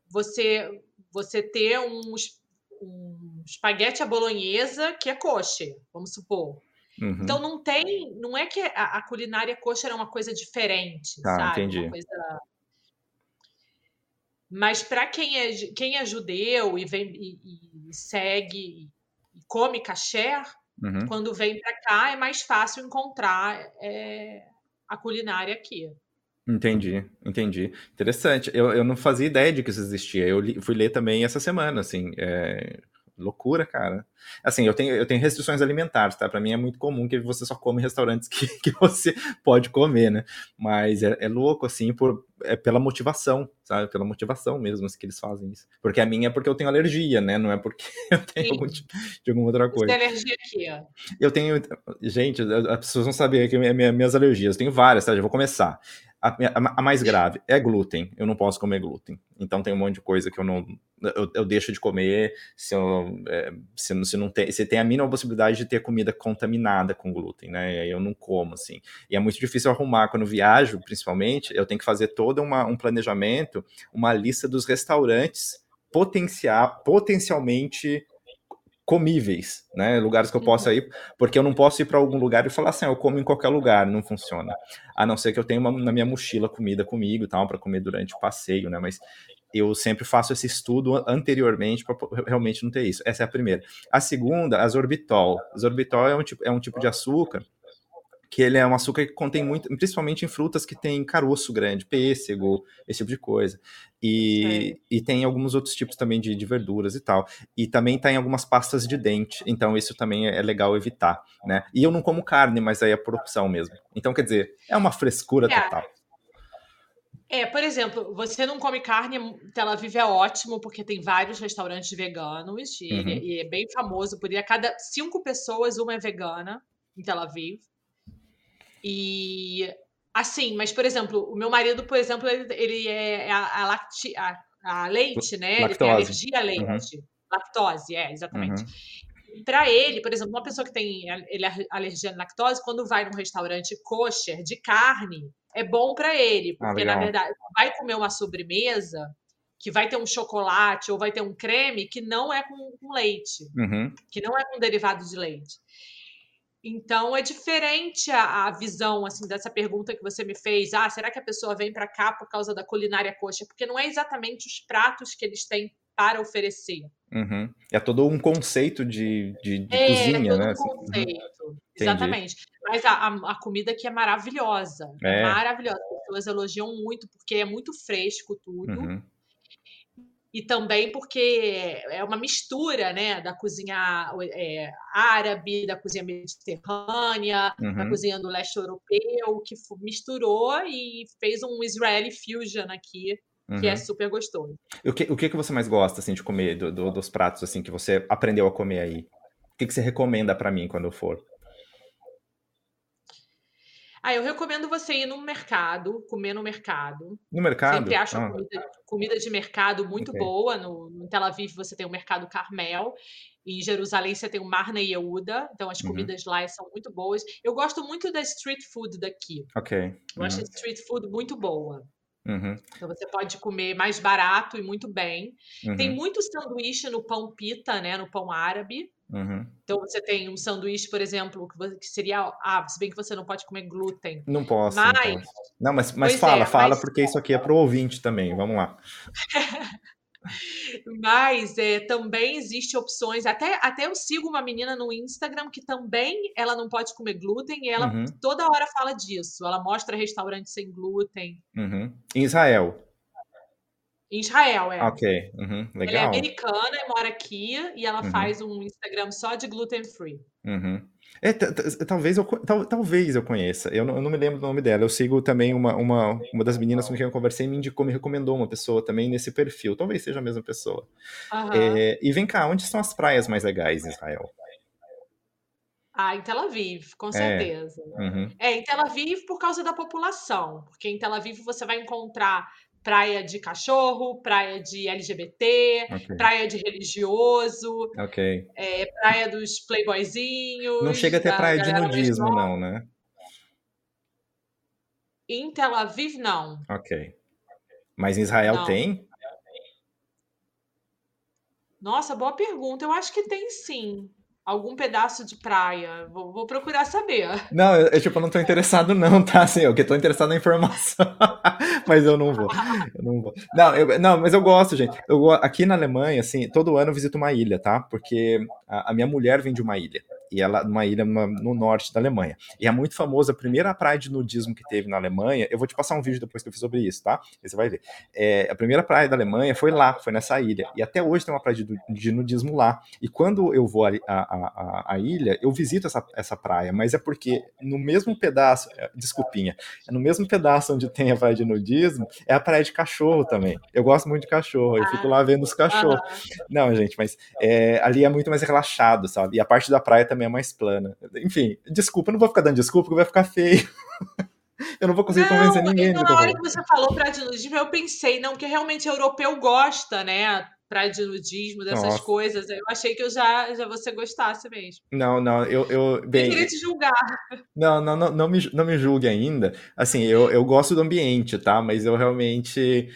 você você ter um, um espaguete à bolonhesa que é kosher, vamos supor. Então
Uhum,
não tem, não é que a, a culinária kosher é uma coisa diferente,
tá,
sabe?
Entendi.
coisa. Mas para quem é quem é judeu e vem e, e segue e come kasher,
Uhum.
quando vem para cá é mais fácil encontrar é, a culinária aqui.
Entendi, entendi. Interessante. Eu, eu não fazia ideia de que isso existia. Eu li- fui ler também essa semana, assim. é, Loucura, cara. Assim, eu tenho, eu tenho restrições alimentares, tá? Pra mim é muito comum que você só come em restaurantes que, que você pode comer, né? Mas é, é louco, assim, por, é pela motivação, sabe? Pela motivação mesmo assim, que eles fazem isso. Porque a minha é porque eu tenho alergia, né? Não é porque eu tenho algum tipo de alguma outra
Você
coisa.
tem alergia aqui, ó.
Eu tenho. Gente, as pessoas vão saber que minha- minha- minhas alergias. Eu tenho várias, tá? Já vou começar. A, minha- a mais grave é glúten. Eu não posso comer glúten. Então tem um monte de coisa que eu não. Eu, eu deixo de comer se, eu, é, se, se não tem. Se tem a mínima possibilidade de ter comida contaminada com glúten, né? Eu não como, assim. E é muito difícil arrumar. Quando viajo, principalmente, eu tenho que fazer todo uma, um planejamento, uma lista dos restaurantes potencial, potencialmente comíveis, né? Lugares que eu possa ir, porque eu não posso ir para algum lugar e falar assim, ah, eu como em qualquer lugar, não funciona. A não ser que eu tenha uma, na minha mochila comida comigo e tal, para comer durante o passeio, né? Mas eu sempre faço esse estudo anteriormente para realmente não ter isso. Essa é a primeira. A segunda, a sorbitol. Sorbitol é um tipo, é um tipo de açúcar que ele é um açúcar que contém muito, principalmente em frutas que tem caroço grande, pêssego, esse tipo de coisa. E, e tem alguns outros tipos também de, de, verduras e tal. E também tá em algumas pastas de dente, então isso também é legal evitar, né? E eu não como carne, mas aí é por opção mesmo. Então, quer dizer, é uma frescura
É.
total.
É, por exemplo, você não come carne, Tel Aviv é ótimo, porque tem vários restaurantes veganos, e,
Uhum.
e é bem famoso, por ir a cada cinco pessoas, uma é vegana em Tel Aviv. E assim, mas por exemplo, o meu marido, por exemplo, ele, ele é a, a, lacti, a, a leite, né? Ele tem
Lactose.
alergia a leite. Lactose, é, exatamente.
Uhum.
Para ele, por exemplo, uma pessoa que tem ele é alergia à lactose, quando vai num restaurante kosher de carne, é bom para ele,
Ah,
porque na
legal.
verdade vai comer uma sobremesa que vai ter um chocolate ou vai ter um creme que não é com, com leite,
Uhum.
que não é com derivado de leite. Então é diferente a, a visão assim dessa pergunta que você me fez. Ah, será que a pessoa vem para cá por causa da culinária kosher? Porque não é exatamente os pratos que eles têm para oferecer.
Uhum. É todo um conceito de, de, de
É,
cozinha,
todo
né?
um
assim. Uhum.
conceito. Exatamente. Mas a, a- a comida aqui é maravilhosa. É,
É.
maravilhosa. As pessoas elogiam muito, porque é muito fresco tudo.
Uhum.
E também porque é uma mistura, né? Da cozinha é, árabe, da cozinha mediterrânea, da
Uhum.
cozinha do leste europeu, que misturou e fez um Israeli fusion aqui, que é
Uhum.
super gostoso.
O que, o que que você mais gosta, assim, de comer, do- do- dos pratos, assim, que você aprendeu a comer aí? O que que você recomenda pra mim quando eu for?
Ah, eu recomendo você ir no mercado, comer no mercado.
No mercado?
Sempre acho
Ah,
comida, comida de mercado muito
Ok.
boa. No, no Tel Aviv você tem o Mercado Carmel. Em Jerusalém você tem o Marna Yehuda. Então as
Uhum.
comidas lá são muito boas. Eu gosto muito da street food daqui.
ok.
Eu acho
Uhum.
street food muito boa.
Uhum.
Então você pode comer mais barato e muito bem. Tem
Uhum.
muito sanduíche no pão pita, né? No pão árabe.
Uhum.
Então você tem um sanduíche, por exemplo, que seria. Ah, se bem que você não pode comer glúten.
Não posso, não
Mas,
posso. Não, mas, mas fala,
é,
fala,
mas
porque isso aqui é pro ouvinte também. Vamos lá.
Mas é, também existe opções. Até, até eu sigo uma menina no Instagram que também ela não pode comer glúten e ela
Uhum.
toda hora fala disso. Ela mostra restaurante sem glúten.
Uhum. Em Israel.
Em Israel, é.
Ok, uhum,
Ela é
legal.
americana e mora aqui e ela
Uhum.
faz um Instagram só de gluten free.
Uhum. É, ta- ta- talvez, eu, tal- talvez eu conheça. Eu não, eu não me lembro do nome dela. Eu sigo também uma, uma, uma das meninas com quem eu conversei me indicou, me recomendou uma pessoa também nesse perfil. Talvez seja a mesma pessoa. É, e vem cá, onde estão as praias mais legais em Israel?
Ah, em Tel Aviv, com
É.
certeza.
Uhum,
É, em Tel Aviv por causa da população, porque em Tel Aviv você vai encontrar praia de cachorro, praia de LGBT,
ok,
praia de religioso,
ok.
é, praia dos playboyzinhos.
Não chega a ter praia de nudismo, não, né?
Em Tel Aviv, não.
Ok. Mas em Israel
Não.
tem?
Nossa, boa pergunta. Eu acho que tem sim. Algum pedaço de praia. Vou, vou procurar saber.
Não, eu, eu, tipo, não tô interessado não, tá? Assim, eu que tô interessado na informação. mas eu não vou. Eu não vou. Não, eu- não, mas eu gosto, gente. Eu, aqui na Alemanha, assim, todo ano eu visito uma ilha, tá? Porque a, a minha mulher vem de uma ilha. E ela, uma ilha numa- no norte da Alemanha. E é muito famosa, a primeira praia de nudismo que teve na Alemanha. Eu vou te passar um vídeo depois que eu fiz sobre isso, tá? Aí você vai ver. É, a primeira praia da Alemanha foi lá, foi nessa ilha. E até hoje tem uma praia de, de nudismo lá. E quando eu vou ali- a, a, a, ilha, eu visito essa, essa praia, mas é porque no mesmo pedaço, é, desculpinha, é no mesmo pedaço onde tem a praia de nudismo, é a praia de cachorro também. Eu gosto muito de cachorro, eu fico lá vendo os cachorros.
Aham.
Não, gente, mas é, ali é muito mais relaxado, sabe? E a parte da praia também é mais plana. Enfim, desculpa, eu não vou ficar dando desculpa, porque vai ficar feio. eu não vou conseguir convencer
Não,
ninguém
então,
eu
na hora que você falou nudismo, eu pensei, não, que realmente europeu gosta, né? Nudismo, dessas
Nossa.
coisas. Eu achei que eu já, já você gostasse mesmo.
Não, não, eu, eu bem,
queria te julgar.
Não, não, não, não me, não me julgue ainda. Assim, eu, eu gosto do ambiente, tá? Mas eu realmente.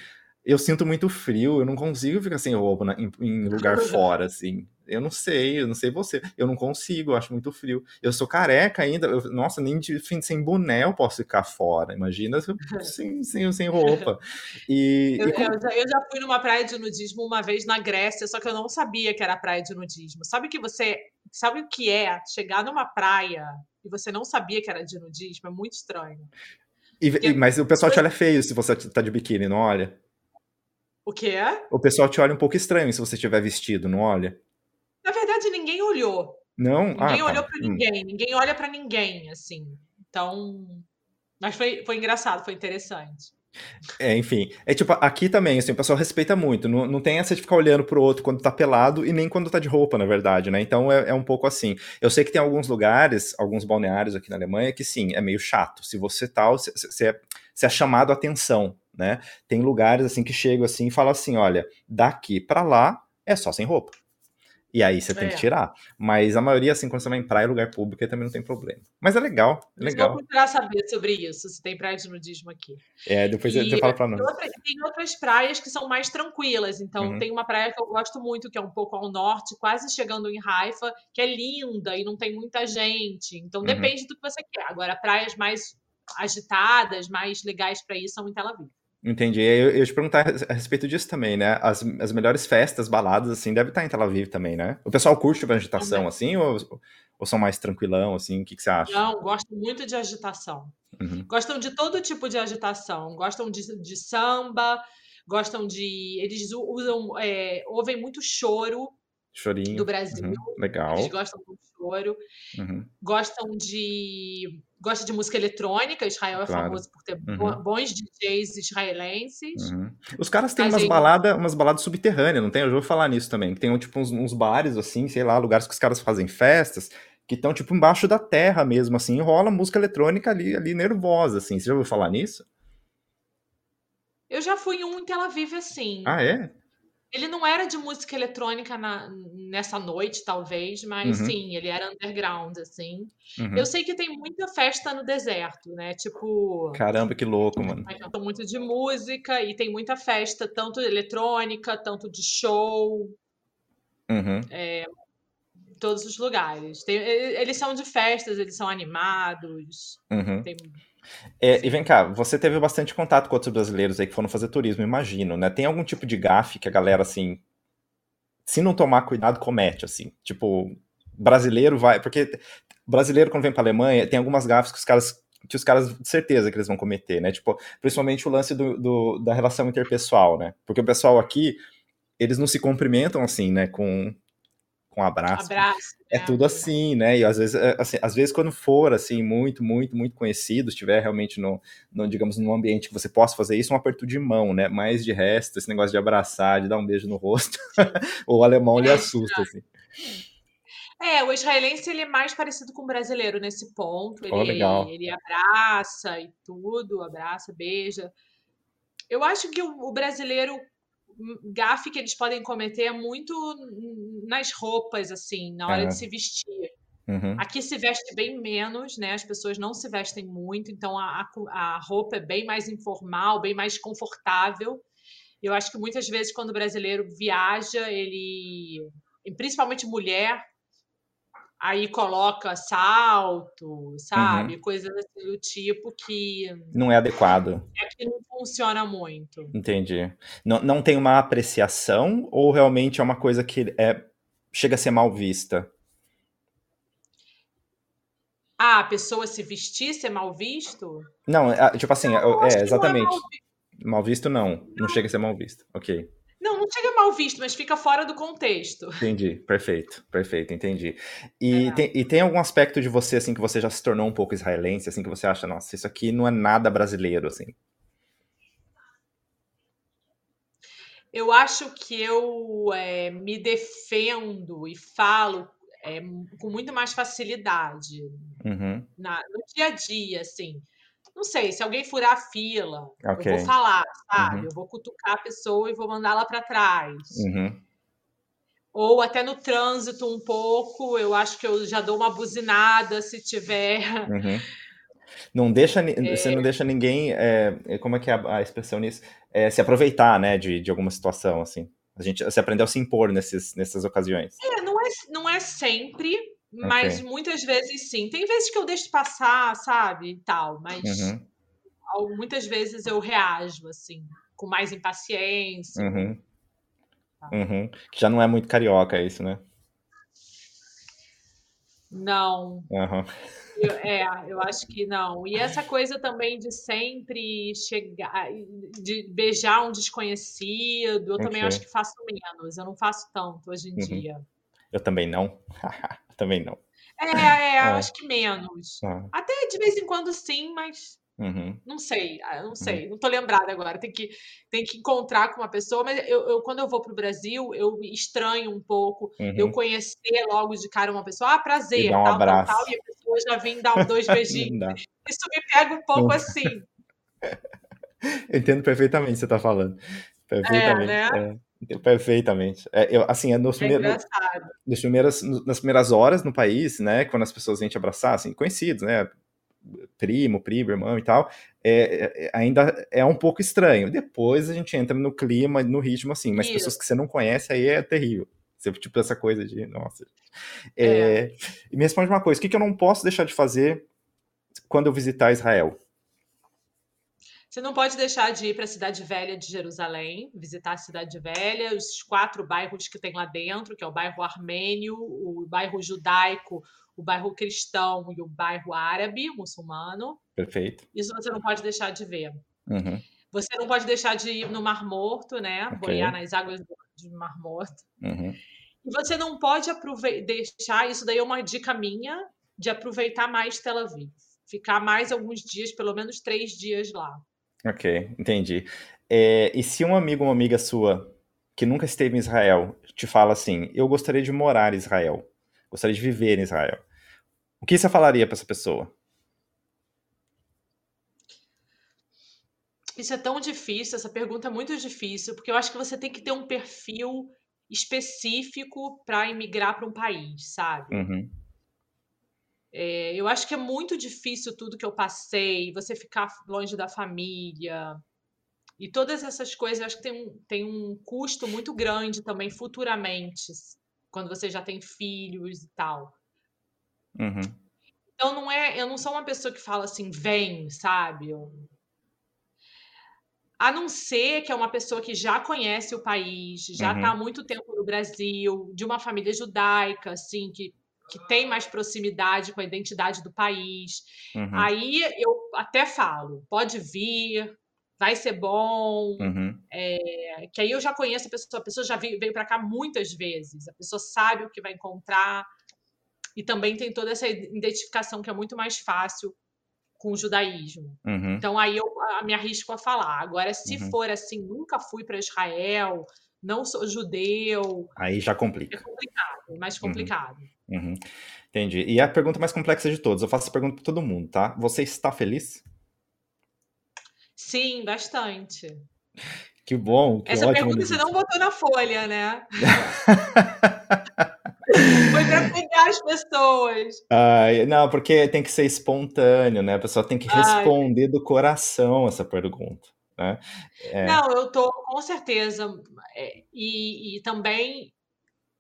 Eu sinto muito frio, eu não consigo ficar sem roupa na- em, em lugar fora, assim. Eu não sei, eu não sei você. Eu não consigo, eu acho muito frio. Eu sou careca ainda. eu- nossa, nem de, sem boné eu posso ficar fora. Imagina sem, sem, sem roupa. E,
Eu,
e como-
eu já, eu já fui numa praia de nudismo uma vez na Grécia, só que eu não sabia que era praia de nudismo. Sabe que você. Sabe o que é chegar numa praia e você não sabia que era de nudismo? É muito estranho.
e- e- mas o pessoal te olha feio se você tá de biquíni, não olha?
O que é?
O pessoal te olha um pouco estranho se você estiver vestido, não olha?
Na verdade, ninguém olhou.
Não? Ah,
Ninguém
tá.
olhou pra
Hum.
ninguém. Ninguém olha pra ninguém, assim. Então. Mas foi, foi engraçado, foi interessante.
É, enfim. É tipo, aqui também, assim, o pessoal respeita muito. Não, não tem essa de ficar olhando pro outro quando tá pelado e nem quando tá de roupa, na verdade, né? Então é, é um pouco assim. Eu sei que tem alguns lugares, alguns balneários aqui na Alemanha, que sim, é meio chato. Se você tal, você você é, você é chamado a atenção, né? Tem lugares assim que chegam assim e falam assim: olha, daqui pra lá é só sem roupa. E aí você tem
É.
que tirar. Mas a maioria, assim, quando você vai em praia, lugar público, aí também não tem problema. Mas é legal, é legal.
vou procurar saber sobre isso, se tem praia de nudismo aqui.
É, depois
E
você fala pra nós.
tem outra- tem outras praias que são mais tranquilas. Então,
Uhum.
tem uma praia que eu gosto muito, que é um pouco ao norte, quase chegando em Haifa, que é linda e não tem muita gente. Então,
Uhum.
depende do que você quer. Agora, praias mais agitadas, mais legais para ir, são em Tel Aviv.
Entendi. Eu, eu ia te perguntar a respeito disso também, né? As, as melhores festas, baladas, assim, deve estar em Tel Aviv também, né? O pessoal curte a agitação, assim, ou, ou são mais tranquilão, assim? O que, que você acha?
Não, gostam muito de agitação.
Uhum.
Gostam de todo tipo de agitação. Gostam de, de samba, gostam de. Eles usam. é, ouvem muito choro
Chorinho.
do Brasil.
Uhum. Legal.
Eles gostam do choro.
Uhum.
Gostam de. Gosta de música eletrônica. Israel é
Claro.
famoso por ter
Uhum.
bo- bons DJs israelenses.
Uhum. Os caras têm umas baladas, umas baladas subterrâneas, não tem? Eu já vou falar nisso também. Que tem tipo uns, uns bares, assim, sei lá, lugares que os caras fazem festas, que estão tipo embaixo da terra mesmo, assim, e rola música eletrônica ali, ali nervosa, assim. Você já ouviu falar nisso?
Eu já fui em um em Tel Aviv assim.
Ah, é?
Ele não era de música eletrônica na- nessa noite, talvez, mas
Uhum.
sim, ele era underground, assim.
Uhum.
Eu sei que tem muita festa no deserto, né? Tipo,
Caramba, que louco, mano.
mas cantam muito de música e tem muita festa, tanto eletrônica, tanto de show,
Uhum.
em todos os lugares. Tem- eles são de festas, eles são animados.
Uhum.
Tem,
É, e vem cá, você teve bastante contato com outros brasileiros aí que foram fazer turismo, imagino, né? Tem algum tipo de gafe que a galera, assim, se não tomar cuidado, comete, assim? Tipo, brasileiro vai. Porque brasileiro, quando vem pra Alemanha, tem algumas gafes que os caras que os caras, de certeza que eles vão cometer, né? Tipo, principalmente o lance do, do, da relação interpessoal, né? Porque o pessoal aqui, eles não se cumprimentam assim, né? Com, com abraço.
abraço
é né? tudo assim, né? E às vezes, é, assim, às vezes quando for assim muito, muito, muito conhecido, estiver realmente no, no, digamos, num ambiente que você possa fazer isso, um aperto de mão, né? Mas de resto, esse negócio de abraçar, de dar um beijo no rosto, o alemão é, lhe assusta, assim.
É, o israelense ele é mais parecido com o brasileiro nesse ponto. Ele, oh, ele abraça e tudo, abraça, beija. Eu acho que o, o brasileiro gafe que eles podem cometer é muito nas roupas, assim, na hora é. de se vestir. Uhum. Aqui se veste bem menos, né? As pessoas não se vestem muito, então a, a roupa é bem mais informal, bem mais confortável. Eu acho que muitas vezes quando o brasileiro viaja, ele, principalmente mulher, aí coloca salto, sabe? Uhum. Coisas assim do tipo que.
Não é adequado.
É que não funciona muito.
Entendi. Não, não tem uma apreciação ou realmente é uma coisa que é, chega a ser mal vista?
Ah, a pessoa se vestir ser mal visto?
Não, é, tipo assim, não, é, exatamente. É mal... mal visto não, não, não chega a ser mal visto. Ok.
Não, não chega mal visto, mas fica fora do contexto.
Entendi, perfeito, perfeito, entendi. E, é. tem, e tem algum aspecto de você, assim, que você já se tornou um pouco israelense, assim, que você acha, nossa, isso aqui não é nada brasileiro, assim?
Eu acho que eu é, me defendo e falo é, com muito mais facilidade uhum. na, no dia a dia, assim não sei, se alguém furar a fila, okay. eu vou falar, sabe? Uhum. Eu vou cutucar a pessoa e vou mandá-la para trás. Uhum. Ou até no trânsito um pouco, eu acho que eu já dou uma buzinada se tiver. Uhum.
Não deixa, é... Você não deixa ninguém, é, como é que é a, a expressão nisso? É, se aproveitar, né, de, de alguma situação, assim. A gente você aprendeu a se impor nesses, nessas ocasiões.
É, não é, não é sempre, mas okay. muitas vezes sim. Tem vezes que eu deixo passar, sabe? Tal, mas uhum. muitas vezes eu reajo, assim, com mais impaciência.
Uhum. Tá. Uhum. Que já não é muito carioca isso, né?
Não. Eu, é, eu acho que não. E essa coisa também de sempre chegar, de beijar um desconhecido, eu okay. também acho que faço menos. Eu não faço tanto hoje em uhum. dia.
Eu também não. também não.
É, é, é, acho que menos. Ah. Até de vez em quando sim, mas Uhum. Não sei, ah, não sei, uhum. não tô lembrada agora. Tem que, tem que encontrar com uma pessoa, mas eu, eu quando eu vou pro Brasil, eu estranho um pouco uhum. eu conhecer logo de cara uma pessoa, ah, prazer,
um
tal,
tal,
tal, e a pessoa já vem dar dois beijinhos. Isso me pega um pouco assim.
Eu entendo perfeitamente o que você tá falando. É, perfeitamente. É, né? É. Perfeitamente. É, eu, assim, é nos é primeiros, nas, primeiras, nas primeiras horas no país, né, quando as pessoas vêm te abraçar, assim, conhecidos, né, primo, primo, irmão e tal, é, é, ainda é um pouco estranho. Depois a gente entra no clima, no ritmo, assim, mas Isso. pessoas que você não conhece, aí é terrível. Você, tipo, essa coisa de, nossa. É, é. E me responde uma coisa, o que, que eu não posso deixar de fazer quando eu visitar Israel?
Você não pode deixar de ir para a Cidade Velha de Jerusalém, visitar a Cidade Velha, os quatro bairros que tem lá dentro, que é o bairro armênio, o bairro judaico, o bairro cristão e o bairro árabe, muçulmano.
Perfeito.
Isso você não pode deixar de ver. Uhum. Você não pode deixar de ir no Mar Morto, né? Okay. Boiar nas águas do Mar Morto. Uhum. E você não pode deixar, isso daí é uma dica minha, de aproveitar mais Tel Aviv. Ficar mais alguns dias, pelo menos três dias lá.
Ok, entendi. É, e se um amigo ou uma amiga sua que nunca esteve em Israel te fala assim: Eu gostaria de morar em Israel, gostaria de viver em Israel, o que você falaria para essa pessoa?
Isso é tão difícil, essa pergunta é muito difícil, porque eu acho que você tem que ter um perfil específico para emigrar para um país, sabe? Uhum. É, eu acho que é muito difícil tudo que eu passei, você ficar longe da família. E todas essas coisas, eu acho que tem um, tem um custo muito grande também futuramente, quando você já tem filhos e tal. Uhum. Então não é, eu não sou uma pessoa que fala assim, vem, sabe? Eu... A não ser que é uma pessoa que já conhece o país, já está uhum. há muito tempo no Brasil, de uma família judaica, assim, que que tem mais proximidade com a identidade do país. Uhum. Aí eu até falo, pode vir, vai ser bom. Uhum. É, que aí eu já conheço a pessoa, a pessoa já veio, veio para cá muitas vezes, a pessoa sabe o que vai encontrar. E também tem toda essa identificação que é muito mais fácil com o judaísmo. Uhum. Então aí eu me arrisco a falar. Agora, se uhum. for assim, nunca fui para Israel, não sou judeu.
Aí já complica.
É complicado, é mais uhum. complicado.
Uhum. Entendi. E a pergunta mais complexa de todos, eu faço essa pergunta para todo mundo, tá? Você está feliz?
Sim, bastante.
Que bom. Que
essa
ótimo
pergunta você não botou na folha, né? Foi para pegar as pessoas.
Ai, não, porque tem que ser espontâneo, né? A pessoa tem que responder Ai. do coração essa pergunta. Né?
É... Não, eu tô com certeza. É, e, e também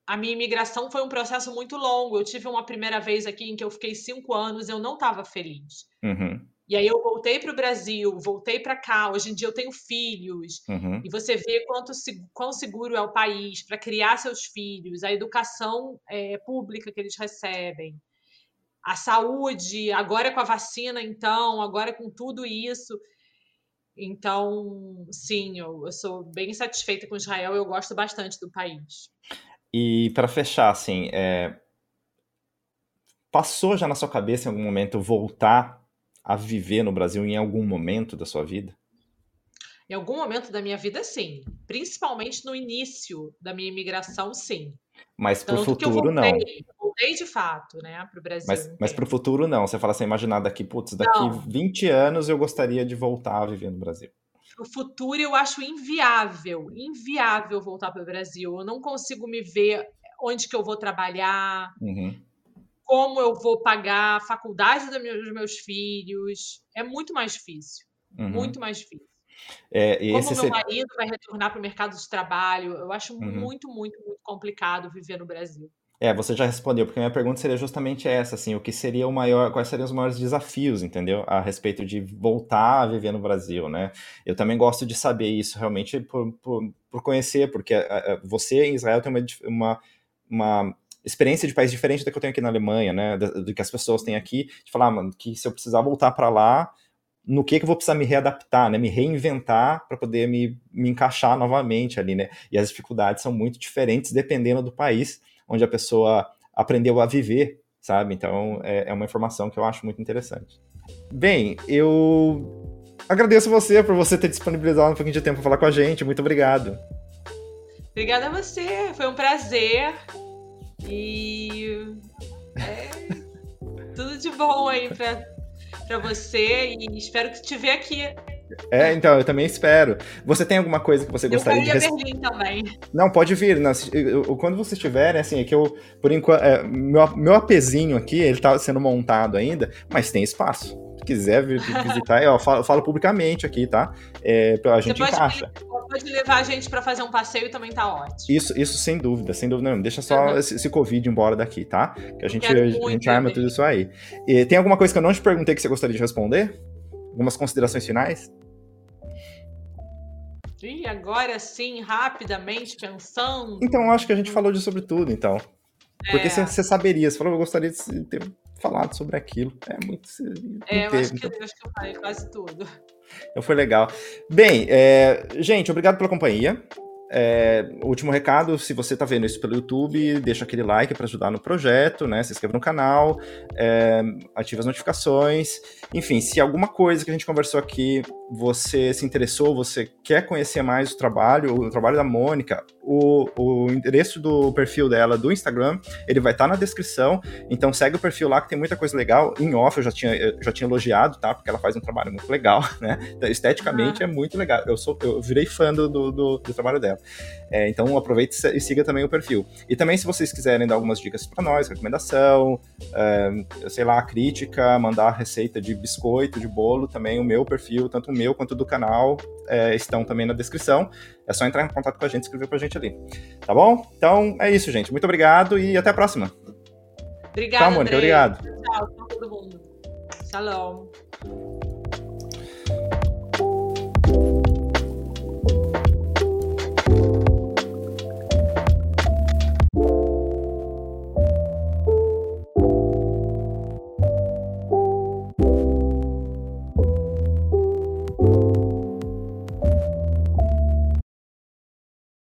a minha imigração foi um processo muito longo. Eu tive uma primeira vez aqui em que eu fiquei cinco anos, eu não estava feliz. Uhum. E aí eu voltei para o Brasil, voltei para cá. Hoje em dia eu tenho filhos. Uhum. E você vê quanto, quão seguro é o país para criar seus filhos, a educação é, pública que eles recebem, a saúde, agora com a vacina, então, agora com tudo isso. Então, sim, eu, eu sou bem satisfeita com Israel, eu gosto bastante do país.
E para fechar, assim, é... passou já na sua cabeça em algum momento voltar a viver no Brasil em algum momento da sua vida?
Em algum momento da minha vida, sim. Principalmente no início da minha imigração, sim.
Mas para o futuro, voltei, não.
De fato, né, para o Brasil.
Mas, mas para o futuro, não. Você fala assim, imaginar daqui, putz, daqui não. 20 anos eu gostaria de voltar a viver no Brasil.
O futuro, eu acho inviável, inviável voltar para o Brasil. Eu não consigo me ver onde que eu vou trabalhar. Uhum como eu vou pagar a faculdade dos meus filhos. É muito mais difícil. Uhum. Muito mais difícil. É, como meu marido vai retornar para o mercado de trabalho. Eu acho uhum. muito, muito, muito complicado viver no Brasil.
É, você já respondeu, porque a minha pergunta seria justamente essa, assim, o que seria o maior, quais seriam os maiores desafios, entendeu? A respeito de voltar a viver no Brasil, né? Eu também gosto de saber isso realmente por, por, por conhecer, porque você em Israel tem uma, uma, uma experiência de país diferente da que eu tenho aqui na Alemanha, né? Do, do que as pessoas têm aqui, de falar, ah, mano, que se eu precisar voltar para lá, no que que eu vou precisar me readaptar, né? Me reinventar para poder me, me encaixar novamente ali, né? E as dificuldades são muito diferentes dependendo do país onde a pessoa aprendeu a viver, sabe? Então é, é uma informação que eu acho muito interessante. Bem, eu agradeço você por você ter disponibilizado um pouquinho de tempo para falar com a gente. Muito obrigado.
Obrigada a você, foi um prazer. E é, tudo de bom aí pra você e espero que te ver aqui.
É, então, eu também espero. Você tem alguma coisa que você eu gostaria de...
Eu Berlim também.
Não, pode vir. Não, eu, quando vocês estiverem, assim, é que eu, por enquanto, é, meu, meu apezinho aqui, ele tá sendo montado ainda, mas tem espaço quiser visitar, eu falo, eu falo publicamente aqui, tá? É, a gente pode, encaixa.
Pode levar a gente para fazer um passeio também tá ótimo.
Isso, isso sem dúvida, sem dúvida não. Deixa só uhum. esse, esse, Covid embora daqui, tá? Que a gente, a gente arma tudo isso aí. E tem alguma coisa que eu não te perguntei que você gostaria de responder? Algumas considerações finais?
E agora sim, rapidamente, pensando.
Então, acho que a gente falou de sobre tudo, então. Porque é. você saberia, você falou, eu gostaria de ter falado sobre aquilo. É muito.
É, eu acho, que, então. acho que eu falei quase tudo.
Então foi legal. Bem, é, gente, obrigado pela companhia. É, último recado, se você está vendo isso pelo YouTube, deixa aquele like para ajudar no projeto, né? Se inscreva no canal, é, ative as notificações. Enfim, se alguma coisa que a gente conversou aqui você se interessou, você quer conhecer mais o trabalho, o trabalho da Mônica, o, o endereço do perfil dela do Instagram, ele vai estar tá na descrição. Então segue o perfil lá que tem muita coisa legal. Em off eu já tinha, eu já tinha elogiado, tá? Porque ela faz um trabalho muito legal, né? Então, esteticamente ah. é muito legal. Eu sou, eu virei fã do, do, do trabalho dela. É, então aproveite e siga também o perfil. E também se vocês quiserem dar algumas dicas para nós, recomendação, é, sei lá, crítica, mandar receita de biscoito, de bolo, também o meu perfil, tanto o meu quanto do canal é, estão também na descrição. É só entrar em contato com a gente e escrever pra gente ali. Tá bom? Então é isso, gente. Muito obrigado e até a próxima.
Obrigada,
Tchau, Mônica. Obrigado.
Tchau, tchau todo mundo. Shalom.